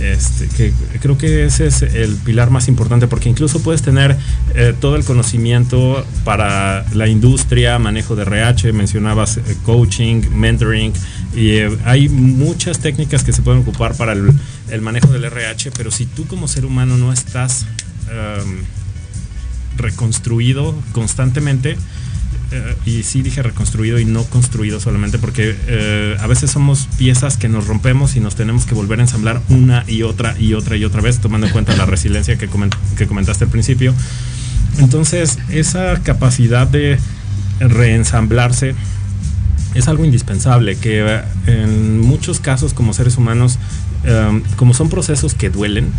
[SPEAKER 4] este, que creo que ese es el pilar más importante porque incluso puedes tener eh, todo el conocimiento para la industria, manejo de RH, mencionabas eh, coaching, mentoring, y eh, hay muchas técnicas que se pueden ocupar para el, manejo del RH, pero si tú como ser humano no estás em, reconstruido constantemente, eh, y sí dije reconstruido y no construido solamente porque eh, a veces somos piezas que nos rompemos y nos tenemos que volver a ensamblar una y otra y otra y otra vez, tomando en cuenta la resiliencia que, que comentaste al principio. Entonces, esa capacidad de reensamblarse es algo indispensable, que eh, en muchos casos como seres humanos, como son procesos que duelen,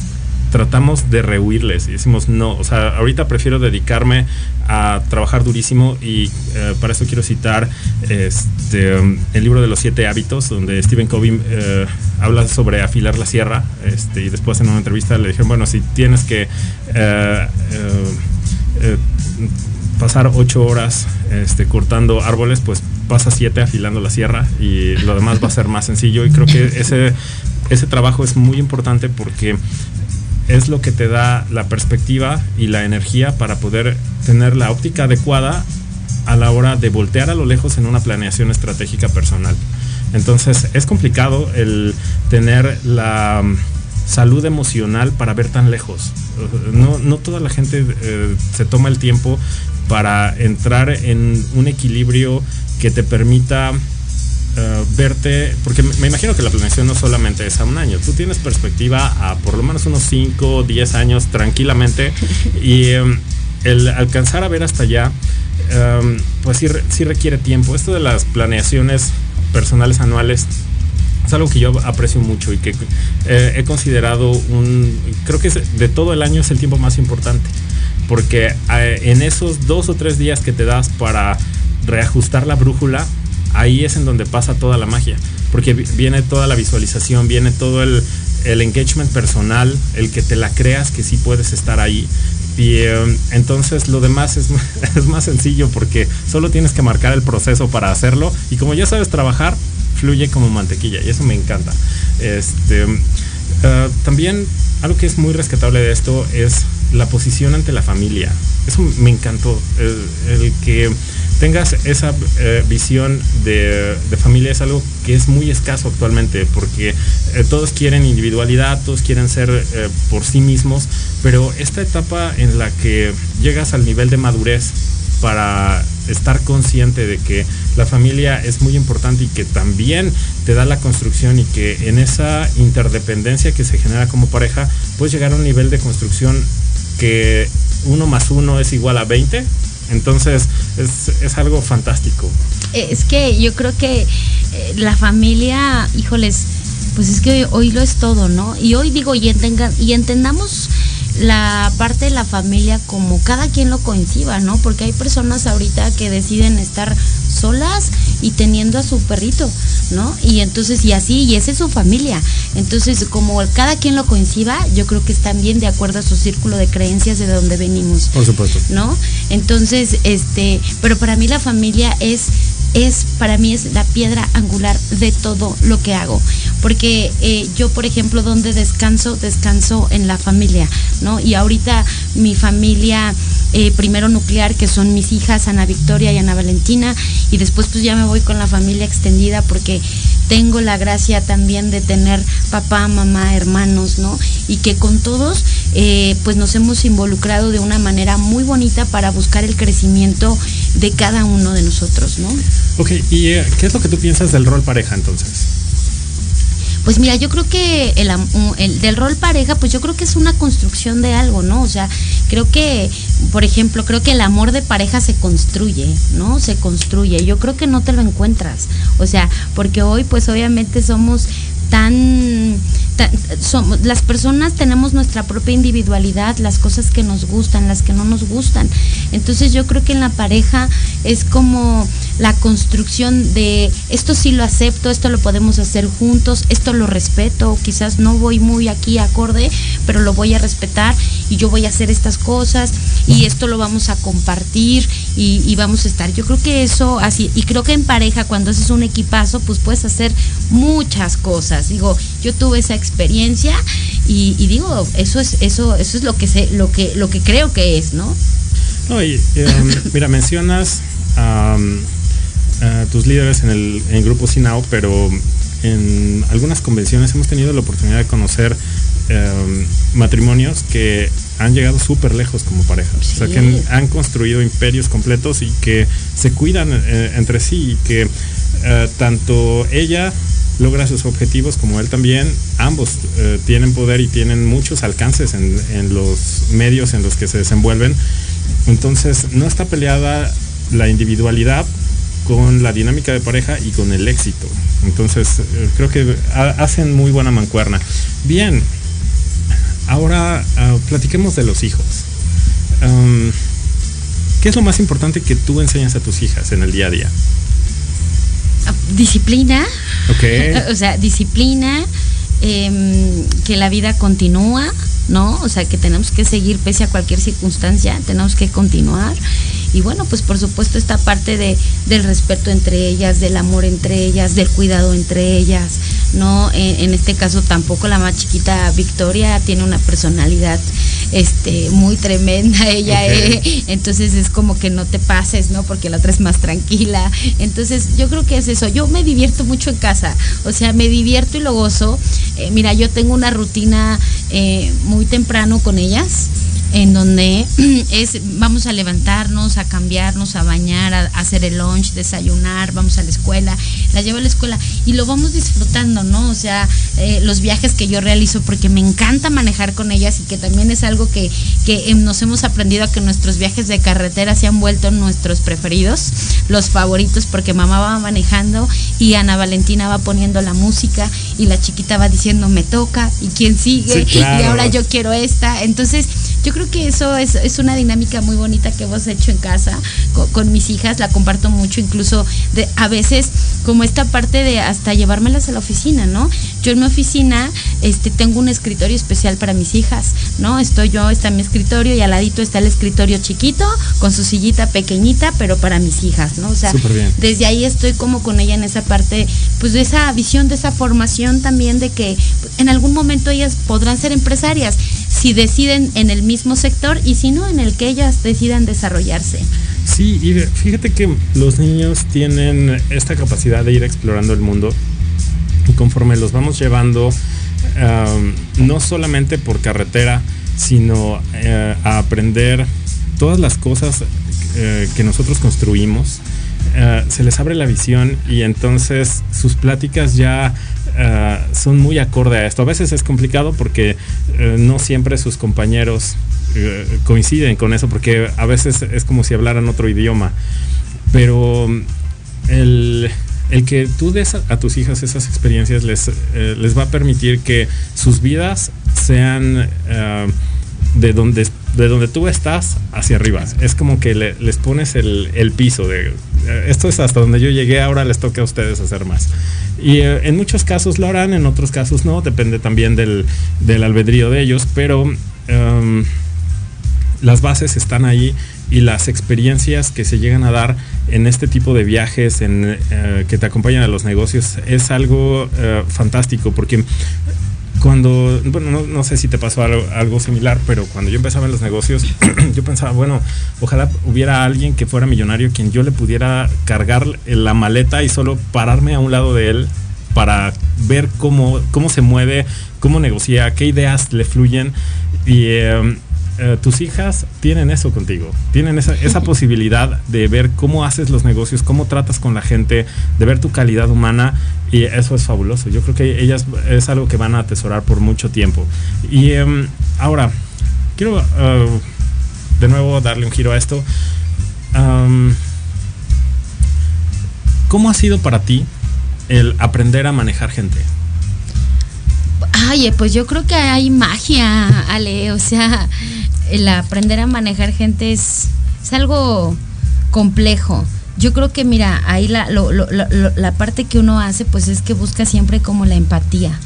[SPEAKER 4] tratamos de rehuirles y decimos no, o sea, ahorita prefiero dedicarme a trabajar durísimo y eh, para eso quiero citar este, el libro de los siete hábitos donde Stephen Covey eh, habla sobre afilar la sierra este, y después en una entrevista le dijeron, bueno, si tienes que eh, pasar ocho horas este, cortando árboles, pues pasa siete afilando la sierra y lo demás va a ser más sencillo y creo que ese, ese trabajo es muy importante porque es lo que te da la perspectiva y la energía para poder tener la óptica adecuada a la hora de voltear a lo lejos en una planeación estratégica personal. Entonces es complicado el tener la mm, salud emocional para ver tan lejos. No, toda la gente eh, se toma el tiempo para entrar en un equilibrio que te permita eh, verte, porque me imagino que la planeación no solamente es a un año, tú tienes perspectiva a por lo menos unos 5 o 10 años tranquilamente y em, el alcanzar a ver hasta allá, em, pues sí, sí, requiere tiempo. Esto de las planeaciones personales anuales es algo que yo aprecio mucho y que eh, he considerado un, creo que de todo el año es el tiempo más importante, porque eh, en esos dos o tres días que te das para reajustar la brújula, ahí es en donde pasa toda la magia, porque viene toda la visualización, viene todo el, engagement personal, el que te la creas que sí puedes estar ahí. Y em, entonces lo demás es, es, más sencillo porque solo tienes que marcar el proceso para hacerlo y como ya sabes trabajar, fluye como mantequilla y eso me encanta. Este, eh, también algo que es muy rescatable de esto es la posición ante la familia. Eso me encantó, el que tengas esa eh, visión de, familia es algo que es muy escaso actualmente porque eh, todos quieren individualidad, todos quieren ser eh, por sí mismos, pero esta etapa en la que llegas al nivel de madurez para estar consciente de que la familia es muy importante y que también te da la construcción y que en esa interdependencia que se genera como pareja puedes llegar a un nivel de construcción que uno más uno es igual a 20 entonces es, algo fantástico.
[SPEAKER 5] Es que yo creo que eh, la familia, híjoles, pues es que hoy lo es todo, ¿no? Y hoy digo, y, y entendamos la parte de la familia como cada quien lo coincida, ¿no? Porque hay personas ahorita que deciden estar solas y teniendo a su perrito, ¿no? Y entonces, y así, y esa es su familia. Entonces, como cada quien lo coincida, yo creo que están bien de acuerdo a su círculo de creencias de donde venimos.
[SPEAKER 4] Por supuesto.
[SPEAKER 5] ¿No? Entonces, este, pero para mí la familia es es para mí es la piedra angular de todo lo que hago. Porque eh, yo, por ejemplo, donde descanso, descanso en la familia, ¿no? Y ahorita mi familia eh, primero nuclear, que son mis hijas, Ana Victoria y Ana Valentina, y después pues ya me voy con la familia extendida porque tengo la gracia también de tener papá, mamá, hermanos, ¿no? Y que con todos eh, pues nos hemos involucrado de una manera muy bonita para buscar el crecimiento de cada uno de nosotros, ¿no?
[SPEAKER 4] Ok, ¿y eh, qué es lo que tú piensas del rol pareja entonces?
[SPEAKER 5] Pues mira, yo creo que el, del rol pareja, pues yo creo que es una construcción de algo, ¿no? O sea, creo que, por ejemplo, creo que el amor de pareja se construye, ¿no? Se construye. Yo creo que no te lo encuentras. O sea, porque hoy, pues obviamente somos tan las personas tenemos nuestra propia individualidad, las cosas que nos gustan, las que no nos gustan. Entonces yo creo que en la pareja es como la construcción de esto sí lo acepto, esto lo podemos hacer juntos, esto lo respeto, quizás no voy muy aquí acorde, pero lo voy a respetar y yo voy a hacer estas cosas y esto lo vamos a compartir y, vamos a estar. Yo creo que eso así, y creo que en pareja cuando haces un equipazo, pues puedes hacer muchas cosas. Digo, yo tuve esa experiencia y, digo, eso es, eso, eso es lo que sé, lo que, lo que creo que es, ¿no?
[SPEAKER 4] No, em, mira, mencionas a tus líderes en el, grupo Sinao, pero en algunas convenciones hemos tenido la oportunidad de conocer em, matrimonios que han llegado súper lejos como pareja. O sea, que han, construido imperios completos y que se cuidan eh, entre sí y que eh, tanto ella logra sus objetivos como él también. Ambos eh, tienen poder y tienen muchos alcances en, los medios en los que se desenvuelven. Entonces no está peleada la individualidad con la dinámica de pareja y con el éxito. Entonces creo que hacen muy buena mancuerna. Bien, ahora uh, platiquemos de los hijos. Um, ¿Qué es lo más importante que tú enseñas a tus hijas en el día a día?
[SPEAKER 5] Disciplina.
[SPEAKER 4] Ok.
[SPEAKER 5] o sea, disciplina, eh, que la vida continúa, ¿no? O sea, que tenemos que seguir pese a cualquier circunstancia, tenemos que continuar. Y bueno, pues por supuesto esta parte de, del respeto entre ellas, del amor entre ellas, del cuidado entre ellas, ¿no? En, en este caso tampoco la más chiquita Victoria tiene una personalidad este muy tremenda ella
[SPEAKER 4] Ok.
[SPEAKER 5] eh, entonces es como que no te pases no porque la otra es más tranquila entonces yo creo que es eso yo me divierto mucho en casa o sea me divierto y lo gozo Eh, mira yo tengo una rutina eh, muy temprano con ellas en donde es vamos a levantarnos, a cambiarnos, a bañar, a, a hacer el lunch, desayunar, vamos a la escuela, la llevo a la escuela y lo vamos disfrutando, ¿no? O sea, eh, los viajes que yo realizo porque me encanta manejar con ellas y que también es algo que, que eh, nos hemos aprendido a que nuestros viajes de carretera se han vuelto nuestros preferidos, los favoritos porque mamá va manejando y Ana Valentina va poniendo la música y la chiquita va diciendo me toca y quién sigue
[SPEAKER 4] Sí, claro.
[SPEAKER 5] y ahora yo quiero esta. Entonces, yo creo que eso es, es una dinámica muy bonita que hemos hecho en casa con, con mis hijas, la comparto mucho, incluso de, a veces como esta parte de hasta llevármelas a la oficina, ¿no? Yo en mi oficina este, tengo un escritorio especial para mis hijas, ¿no? Estoy yo, está mi escritorio y al ladito está el escritorio chiquito con su sillita pequeñita, pero para mis hijas, ¿no? O sea, desde ahí estoy como con ella en esa parte, pues de esa visión, de esa formación también de que en algún momento ellas podrán ser empresarias si deciden en el mismo sector y si no en el que ellas decidan desarrollarse.
[SPEAKER 4] Sí, y fíjate que los niños tienen esta capacidad de ir explorando el mundo y conforme los vamos llevando, no solamente por carretera, sino eh, a aprender todas las cosas eh, que nosotros construimos, eh, se les abre la visión y entonces sus pláticas ya eh, son muy acorde a esto. A veces es complicado porque eh, no siempre sus compañeros eh, coinciden con eso, porque a veces es como si hablaran otro idioma. Pero el, el que tú des a, a tus hijas esas experiencias les, les va a permitir que sus vidas sean de, donde, de donde tú estás hacia arriba. Es como que le- les pones el, el piso de eh, esto es hasta donde yo llegué, ahora les toca a ustedes hacer más. Y eh, en muchos casos lo harán, en otros casos no, depende también del, del albedrío de ellos, pero em, las bases están ahí y las experiencias que se llegan a dar en este tipo de viajes en, eh, que te acompañan a los negocios es algo fantástico porque cuando, bueno, no, no sé si te pasó algo, algo similar, pero cuando yo empezaba en los negocios, yo pensaba, bueno, ojalá hubiera alguien que fuera millonario quien yo le pudiera cargar la maleta y solo pararme a un lado de él para ver cómo, cómo se mueve, cómo negocia, qué ideas le fluyen. Y eh, eh, tus hijas tienen eso contigo, tienen esa, esa posibilidad de ver cómo haces los negocios, cómo tratas con la gente, de ver tu calidad humana y eso es fabuloso. Yo creo que ellas es algo que van a atesorar por mucho tiempo. Y em, ahora, quiero eh, de nuevo darle un giro a esto. ¿Cómo ha sido para ti el aprender a manejar gente?
[SPEAKER 5] Ay, pues yo creo que hay magia, Ale. O sea, el aprender a manejar gente es, algo complejo. Yo creo que, mira, ahí la, parte que uno hace, pues es que busca siempre como la empatía.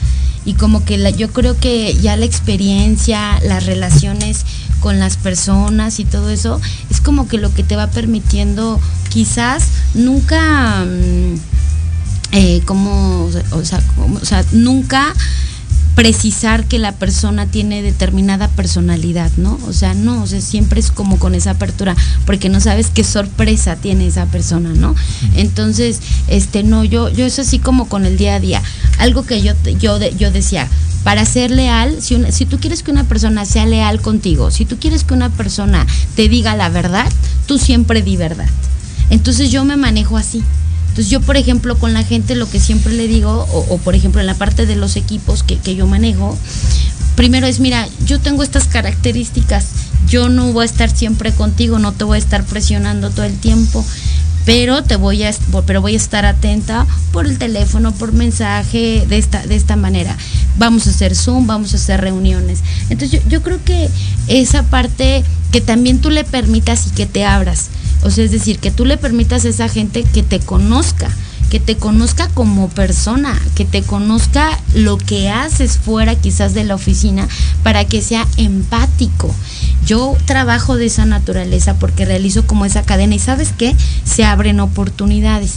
[SPEAKER 5] Y como que yo creo que ya la experiencia, las relaciones con las personas y todo eso, es como que lo que te va permitiendo quizás nunca... mm, eh, como, como- o sea, nunca precisar que la persona tiene determinada personalidad, ¿no? O sea, no, o sea, siempre es como con esa apertura, porque no sabes qué sorpresa tiene esa persona, ¿no? Entonces, este, no, yo, yo es así como con el día a día. Algo que yo, yo, yo decía, para ser leal, si, una- si tú quieres que una persona sea leal contigo, si tú quieres que una persona te diga la verdad, tú siempre di verdad. Entonces yo me manejo así. Entonces yo, por ejemplo, con la gente lo que siempre le digo, o, o, por ejemplo en la parte de los equipos que, que yo manejo, primero es, mira, yo tengo estas características, yo no voy a estar siempre contigo, no te voy a estar presionando todo el tiempo, pero te voy a, pero voy a estar atenta por el teléfono, por mensaje, de esta, de esta manera. Vamos a hacer Zoom, vamos a hacer reuniones. Entonces yo, creo que esa parte que también tú le permitas y que te abras. O sea, es decir, que tú le permitas a esa gente que te conozca, que te conozca como persona, que te conozca lo que haces fuera quizás de la oficina para que sea empático. Yo trabajo de esa naturaleza porque realizo como esa cadena y sabes qué, se abren oportunidades.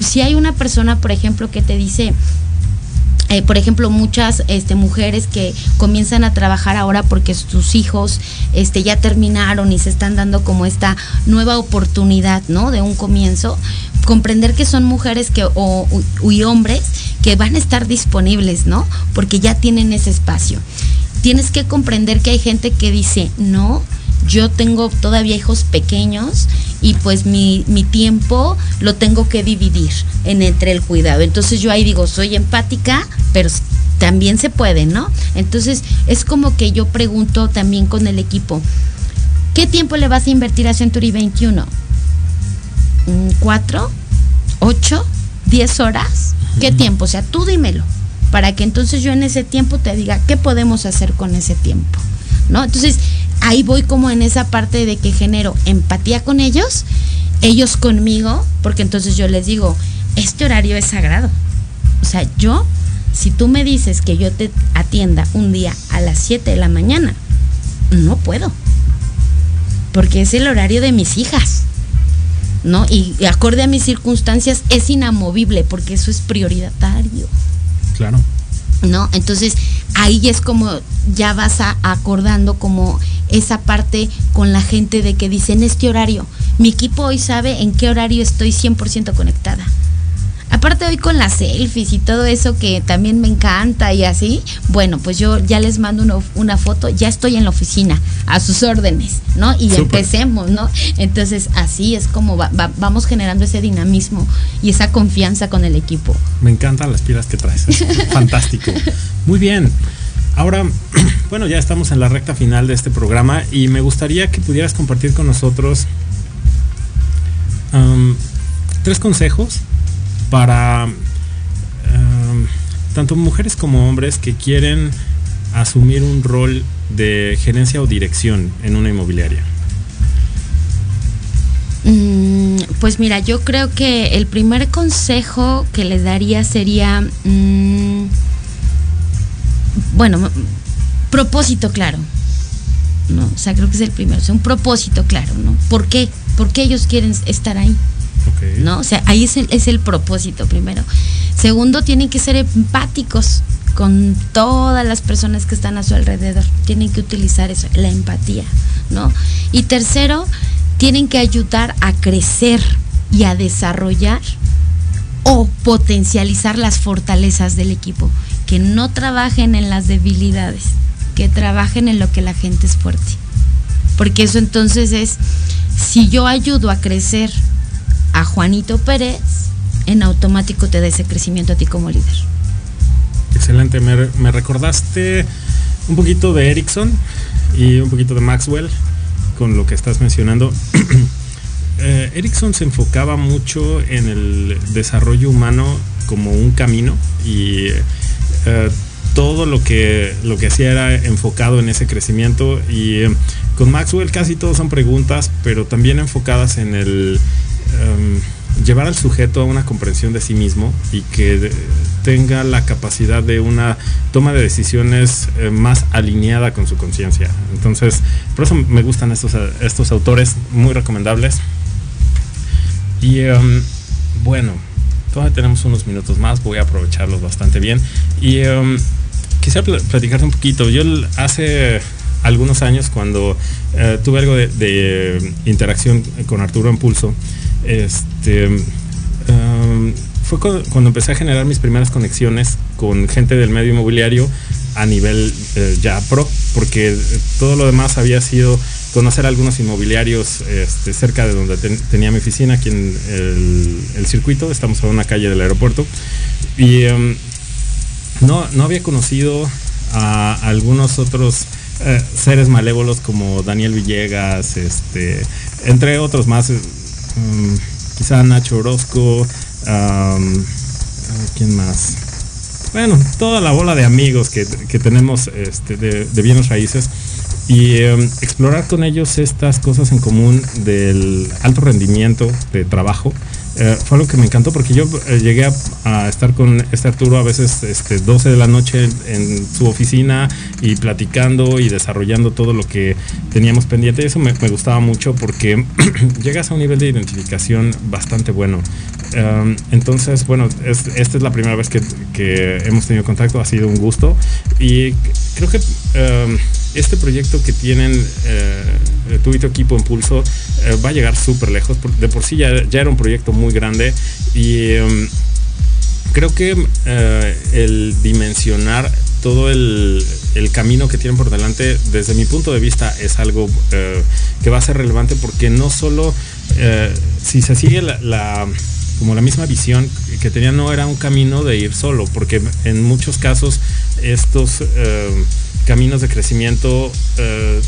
[SPEAKER 5] Si hay una persona, por ejemplo, que te dice, eh, por ejemplo, muchas este, mujeres que comienzan a trabajar ahora porque sus hijos este, ya terminaron y se están dando como esta nueva oportunidad, ¿no? De un comienzo, comprender que son mujeres que, o, y hombres que van a estar disponibles, ¿no? Porque ya tienen ese espacio. Tienes que comprender que hay gente que dice, no, yo tengo todavía hijos pequeños y pues mi, mi, tiempo lo tengo que dividir en entre el cuidado. Entonces yo ahí digo, soy empática, pero también se puede, ¿no? Entonces es como que yo pregunto también con el equipo, ¿qué tiempo le vas a invertir a Century 21? ¿Cuatro? ¿Ocho? ¿Diez horas? ¿Qué tiempo? O sea, tú dímelo, para que entonces yo en ese tiempo te diga qué podemos hacer con ese tiempo, ¿no? Entonces, ahí voy como en esa parte de que genero empatía con ellos, ellos conmigo, porque entonces yo les digo, este horario es sagrado. O sea, yo, si tú me dices que yo te atienda un día a las 7 de la mañana, no puedo. Porque es el horario de mis hijas. ¿No? Y, y acorde a mis circunstancias es inamovible porque eso es prioritario.
[SPEAKER 4] Claro.
[SPEAKER 5] ¿no? Entonces ahí es como ya vas a, acordando como esa parte con la gente de que dicen este horario, mi equipo hoy sabe en qué horario estoy 100% conectada. Aparte hoy con las selfies y todo eso que también me encanta y así, bueno, pues yo ya les mando una, una foto, ya estoy en la oficina, a sus órdenes, ¿no? Y
[SPEAKER 4] Súper.
[SPEAKER 5] empecemos, ¿no? Entonces así es como va- va- vamos generando ese dinamismo y esa confianza con el equipo.
[SPEAKER 4] Me encantan las pilas que traes. es Fantástico. Muy bien. Ahora, bueno, ya estamos en la recta final de este programa y me gustaría que pudieras compartir con nosotros um, tres consejos para um, tanto mujeres como hombres que quieren asumir un rol de gerencia o dirección en una inmobiliaria.
[SPEAKER 5] Mm, Pues mira, yo creo que el primer consejo que les daría sería, mm, bueno, propósito claro. O sea, creo que es el primero, o sea, un propósito claro, ¿no? ¿Por qué? ¿Por qué ellos quieren estar ahí? ¿No? O sea, ahí es el, es el propósito primero. Segundo, tienen que ser empáticos con todas las personas que están a su alrededor. Tienen que utilizar eso, la empatía, ¿no? Y tercero, tienen que ayudar a crecer y a desarrollar o potencializar las fortalezas del equipo. Que no trabajen en las debilidades, que trabajen en lo que la gente es fuerte. Porque eso entonces es, si yo ayudo a crecer a Juanito Pérez, en automático te da ese crecimiento a ti como líder.
[SPEAKER 4] Excelente, me, re- me recordaste un poquito de Ericsson y un poquito de Maxwell con lo que estás mencionando. Eh, Ericsson se enfocaba mucho en el desarrollo humano como un camino y eh, todo lo que, lo que hacía era enfocado en ese crecimiento y eh, con Maxwell casi todos son preguntas, pero también enfocadas en el em, llevar al sujeto a una comprensión de sí mismo y que de- tenga la capacidad de una toma de decisiones eh, más alineada con su conciencia. Entonces, por eso me gustan estos, eh, estos autores, muy recomendables. Y em, bueno, todavía tenemos unos minutos más, voy a aprovecharlos bastante bien. Y em, quisiera pl- platicarte un poquito. Yo hace algunos años, cuando eh, tuve algo de, de interacción con Arturo en Pulso, este, em, fue cu- cuando empecé a generar mis primeras conexiones con gente del medio inmobiliario a nivel eh, ya pro, porque todo lo demás había sido conocer algunos inmobiliarios este, cerca de donde ten- tenía mi oficina, aquí en el, circuito, estamos a una calle del aeropuerto, y em, no, no había conocido a algunos otros eh, seres malévolos como Daniel Villegas, este, entre otros más, mm, quizá Nacho Orozco, ah, ¿quién más? bueno, toda la bola de amigos que, que tenemos este, de, de bienes raíces y eh, explorar con ellos estas cosas en común del alto rendimiento de trabajo eh, fue algo que me encantó porque yo eh, llegué a, estar con este Arturo a veces este, 12 de la noche en, su oficina y platicando y desarrollando todo lo que teníamos pendiente. Eso me, gustaba mucho porque llegas a un nivel de identificación bastante bueno. Um, entonces, bueno, es, esta es la primera vez que, hemos tenido contacto, ha sido un gusto y creo que um, este proyecto que tienen eh, tú y tu equipo en Pulso eh, va a llegar súper lejos. De por sí ya, era un proyecto muy grande y um, creo que uh, el dimensionar todo el, camino que tienen por delante, desde mi punto de vista, es algo uh, que va a ser relevante porque no solo si se sigue la, como la misma visión que tenía no era un camino de ir solo, porque en muchos casos estos caminos de crecimiento uh,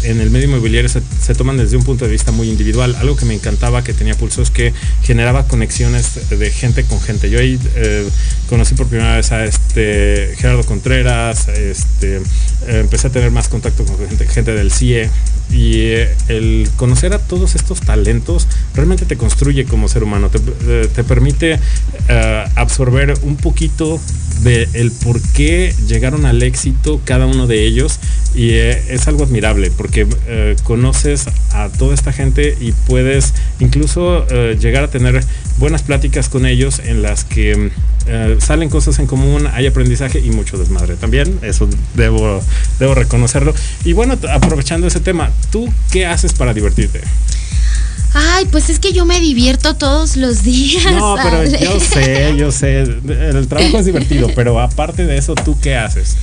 [SPEAKER 4] en el medio inmobiliario se, toman desde un punto de vista muy individual. Algo que me encantaba que tenía Pulso es que generaba conexiones de gente con gente. Yo ahí uh, conocí por primera vez a este Gerardo Contreras, este, empecé a tener más contacto con gente, gente del CIE y eh, el conocer a todos estos talentos realmente te construye como ser humano, te, eh, te permite absorber un poquito de por qué llegaron al éxito cada uno de ellos y eh, es algo admirable porque eh, conoces a toda esta gente y puedes incluso eh, llegar a tener buenas pláticas con ellos en las que salen cosas en común, hay aprendizaje y mucho desmadre también, eso debo, debo reconocerlo. Y bueno, aprovechando ese tema, ¿tú qué haces para divertirte?
[SPEAKER 5] Ay, pues es que yo me divierto todos los días.
[SPEAKER 4] No, pero yo sé, yo sé. El trabajo es divertido, pero aparte de eso, ¿tú qué haces?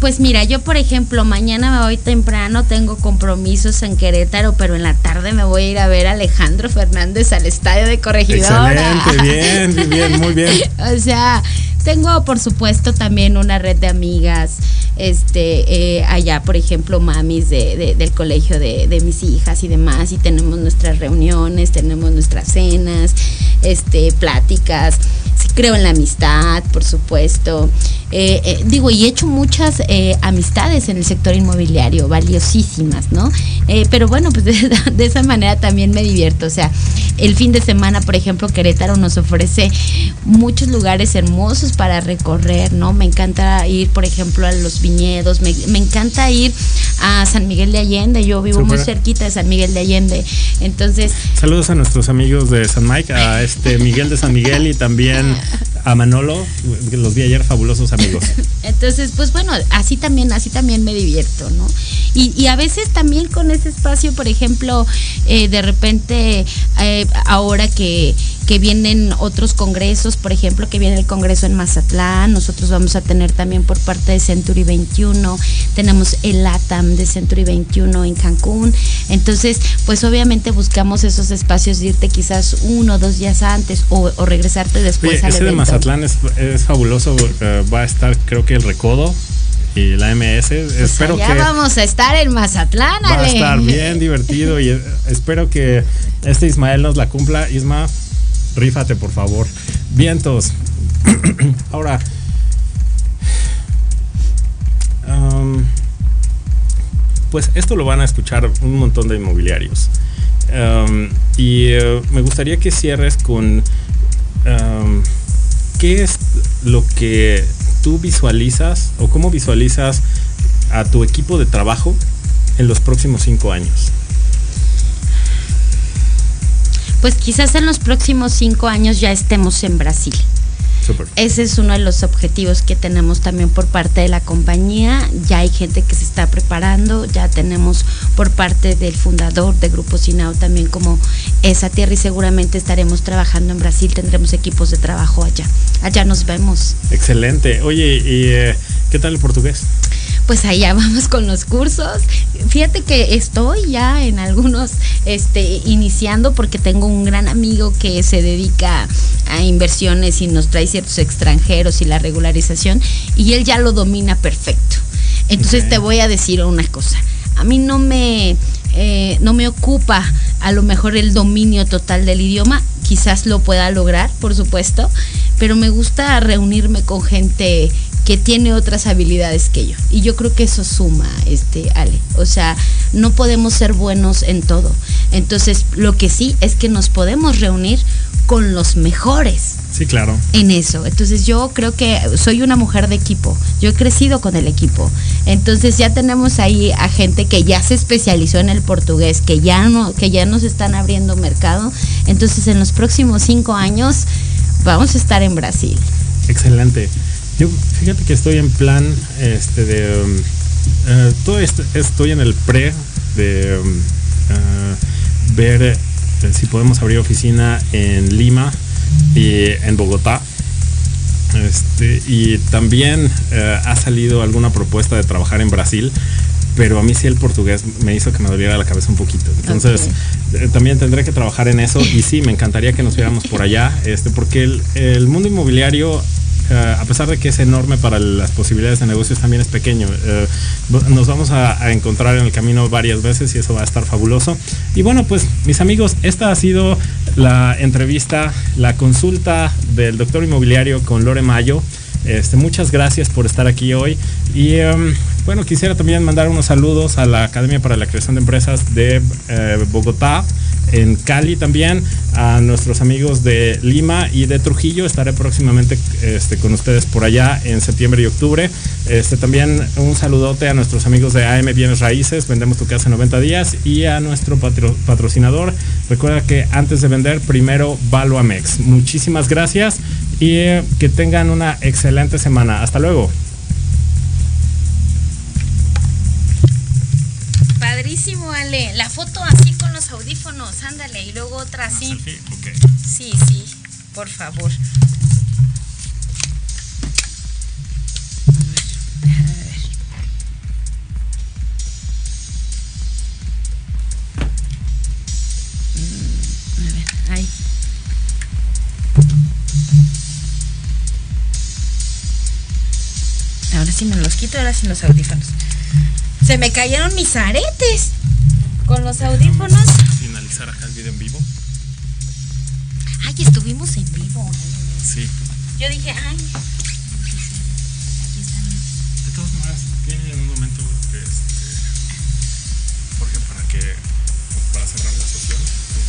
[SPEAKER 5] Pues mira, yo por ejemplo, mañana me voy temprano, tengo compromisos en Querétaro, pero en la tarde me voy a ir a ver a Alejandro Fernández al estadio de Corregidora.
[SPEAKER 4] Excelente, bien, bien, muy bien.
[SPEAKER 5] o sea, tengo por supuesto también una red de amigas, este, eh, allá por ejemplo mamis de, de, del colegio de, de, mis hijas y demás, y tenemos nuestras reuniones, tenemos nuestras cenas, este, pláticas, creo en la amistad, por supuesto. Eh, eh, digo, y he hecho muchas eh, amistades en el sector inmobiliario, valiosísimas, ¿no? Eh, pero bueno, pues de, de, esa manera también me divierto. O sea, el fin de semana, por ejemplo, Querétaro nos ofrece muchos lugares hermosos para recorrer, ¿no? Me encanta ir, por ejemplo, a los viñedos, me, me encanta ir a San Miguel de Allende, yo vivo Super. muy cerquita de San Miguel de Allende. Entonces.
[SPEAKER 4] Saludos a nuestros amigos de San Mike, a este Miguel de San Miguel y también a Manolo, los vi ayer fabulosos amigos.
[SPEAKER 5] Entonces, pues bueno, así también, así también me divierto, ¿no? Y, y a veces también con ese espacio, por ejemplo, eh, de repente, eh, ahora que, que vienen otros congresos, por ejemplo, que viene el congreso en Mazatlán, nosotros vamos a tener también por parte de Century 21, tenemos el ATAM de Century 21 en Cancún, entonces, pues obviamente buscamos esos espacios de irte quizás uno o dos días antes o, o regresarte después
[SPEAKER 4] Oye,
[SPEAKER 5] al
[SPEAKER 4] ese de Mazatlán es, es fabuloso, uh, va a estar creo que el Recodo y la MS.
[SPEAKER 5] Pues
[SPEAKER 4] espero
[SPEAKER 5] allá
[SPEAKER 4] que
[SPEAKER 5] vamos a estar en Mazatlán,
[SPEAKER 4] va a estar bien divertido y espero que este Ismael nos la cumpla. Isma, rífate por favor. Vientos. Ahora, um, pues esto lo van a escuchar un montón de inmobiliarios. Um, y uh, me gustaría que cierres con um, qué es lo que tú visualizas o cómo visualizas a tu equipo de trabajo en los próximos cinco años.
[SPEAKER 5] Pues quizás en los próximos cinco años ya estemos en Brasil.
[SPEAKER 4] Super.
[SPEAKER 5] Ese es uno de los objetivos que tenemos también por parte de la compañía. Ya hay gente que se está preparando, ya tenemos por parte del fundador de Grupo Sinao también como esa tierra y seguramente estaremos trabajando en Brasil, tendremos equipos de trabajo allá. Allá nos vemos.
[SPEAKER 4] Excelente. Oye, ¿y eh, qué tal el portugués?
[SPEAKER 5] pues allá vamos con los cursos. Fíjate que estoy ya en algunos este iniciando porque tengo un gran amigo que se dedica a inversiones y nos trae ciertos extranjeros y la regularización y él ya lo domina perfecto. Entonces okay. te voy a decir una cosa. A mí no me eh, no me ocupa a lo mejor el dominio total del idioma, quizás lo pueda lograr, por supuesto, pero me gusta reunirme con gente que tiene otras habilidades que yo. Y yo creo que eso suma, este, Ale. O sea, no podemos ser buenos en todo. Entonces, lo que sí es que nos podemos reunir con los mejores.
[SPEAKER 4] Sí, claro.
[SPEAKER 5] En eso. Entonces yo creo que soy una mujer de equipo. Yo he crecido con el equipo. Entonces ya tenemos ahí a gente que ya se especializó en el portugués, que ya no, que ya nos están abriendo mercado. Entonces en los próximos cinco años vamos a estar en Brasil.
[SPEAKER 4] Excelente. Yo fíjate que estoy en plan este de um, eh, todo esto- estoy en el pre de um, eh, ver eh, si podemos abrir oficina en Lima y en Bogotá. Este, y también ha salido alguna propuesta de trabajar en Brasil, pero a mí sí el portugués me hizo que me doliera la cabeza un poquito. Entonces, eh, también tendré que trabajar en eso y sí, me encantaría que nos viéramos por allá, este, porque el, el mundo inmobiliario eh, a pesar de que es enorme para las posibilidades de negocios, también es pequeño. Eh, nos vamos a, a encontrar en el camino varias veces y eso va a estar fabuloso. Y bueno, pues mis amigos, esta ha sido la entrevista, la consulta del doctor inmobiliario con Lore Mayo. Este, muchas gracias por estar aquí hoy. Y em, bueno, quisiera también mandar unos saludos a la Academia para la Creación de Empresas de eh, Bogotá, en Cali también, a nuestros amigos de Lima y de Trujillo. Estaré próximamente este, con ustedes por allá en septiembre y octubre. Este, también un saludote a nuestros amigos de AM Bienes Raíces, vendemos tu casa en 90 días, y a nuestro patro- patrocinador. Recuerda que antes de vender, primero Valuamex. Muchísimas gracias y eh, que tengan una excelente semana. Hasta luego.
[SPEAKER 5] Padrísimo, Ale. La foto así los audífonos, ándale. Y luego otra así. Sí, sí, por favor. A ver, a ver. A ver, ahí. Ahora sí me los quito, ahora sin los audífonos. Se me cayeron mis aretes. Con los audífonos.
[SPEAKER 4] Finalizar acá el video en vivo.
[SPEAKER 5] Ay, estuvimos en vivo.
[SPEAKER 4] Sí.
[SPEAKER 5] Yo dije, ay.
[SPEAKER 4] De todas maneras, viene en un momento, este, Jorge, para que, para cerrar la sesión,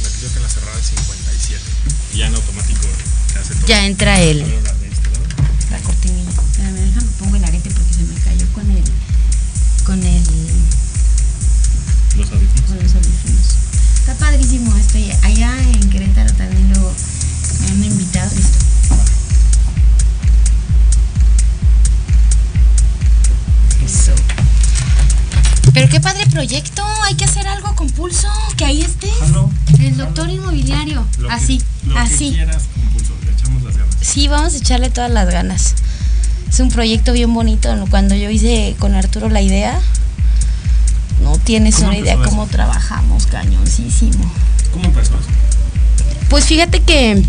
[SPEAKER 4] me pidió que la cerrara el 57. Y ya en automático te hace todo.
[SPEAKER 5] Ya entra
[SPEAKER 4] ver, la este.
[SPEAKER 5] La cortinilla. Echarle todas las ganas. Es un proyecto bien bonito. Cuando yo hice con Arturo la idea, no tienes
[SPEAKER 4] ¿Cómo
[SPEAKER 5] una idea cómo
[SPEAKER 4] eso?
[SPEAKER 5] trabajamos, cañoncísimo.
[SPEAKER 4] ¿Cómo empezó eso?
[SPEAKER 5] Pues fíjate que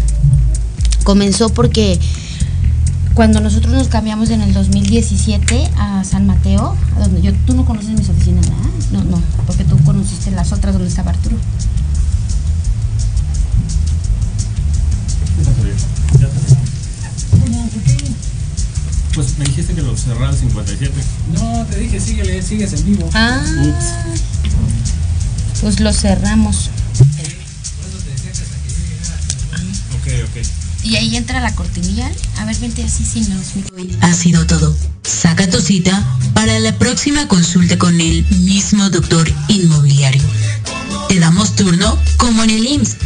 [SPEAKER 5] comenzó porque cuando nosotros nos cambiamos en el 2017 a San Mateo, a donde yo, tú no conoces mis oficinas, ¿verdad? No, no, porque tú conociste las otras donde estaba Arturo.
[SPEAKER 4] Pues me dijiste que lo cerrara el 57.
[SPEAKER 10] No, te dije, síguele, sigues en vivo.
[SPEAKER 5] Ah, pues lo cerramos.
[SPEAKER 4] Ok, ok.
[SPEAKER 5] Y ahí entra la cortinilla. A ver, vente así sin los.
[SPEAKER 3] Ha sido todo. Saca tu cita para la próxima consulta con el mismo doctor inmobiliario. Te damos turno como en el IMSS.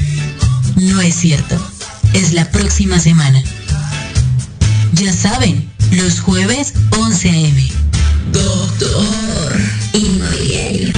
[SPEAKER 3] No es cierto. Es la próxima semana. Ya saben, los jueves 11 a.m. Doctor Infiel.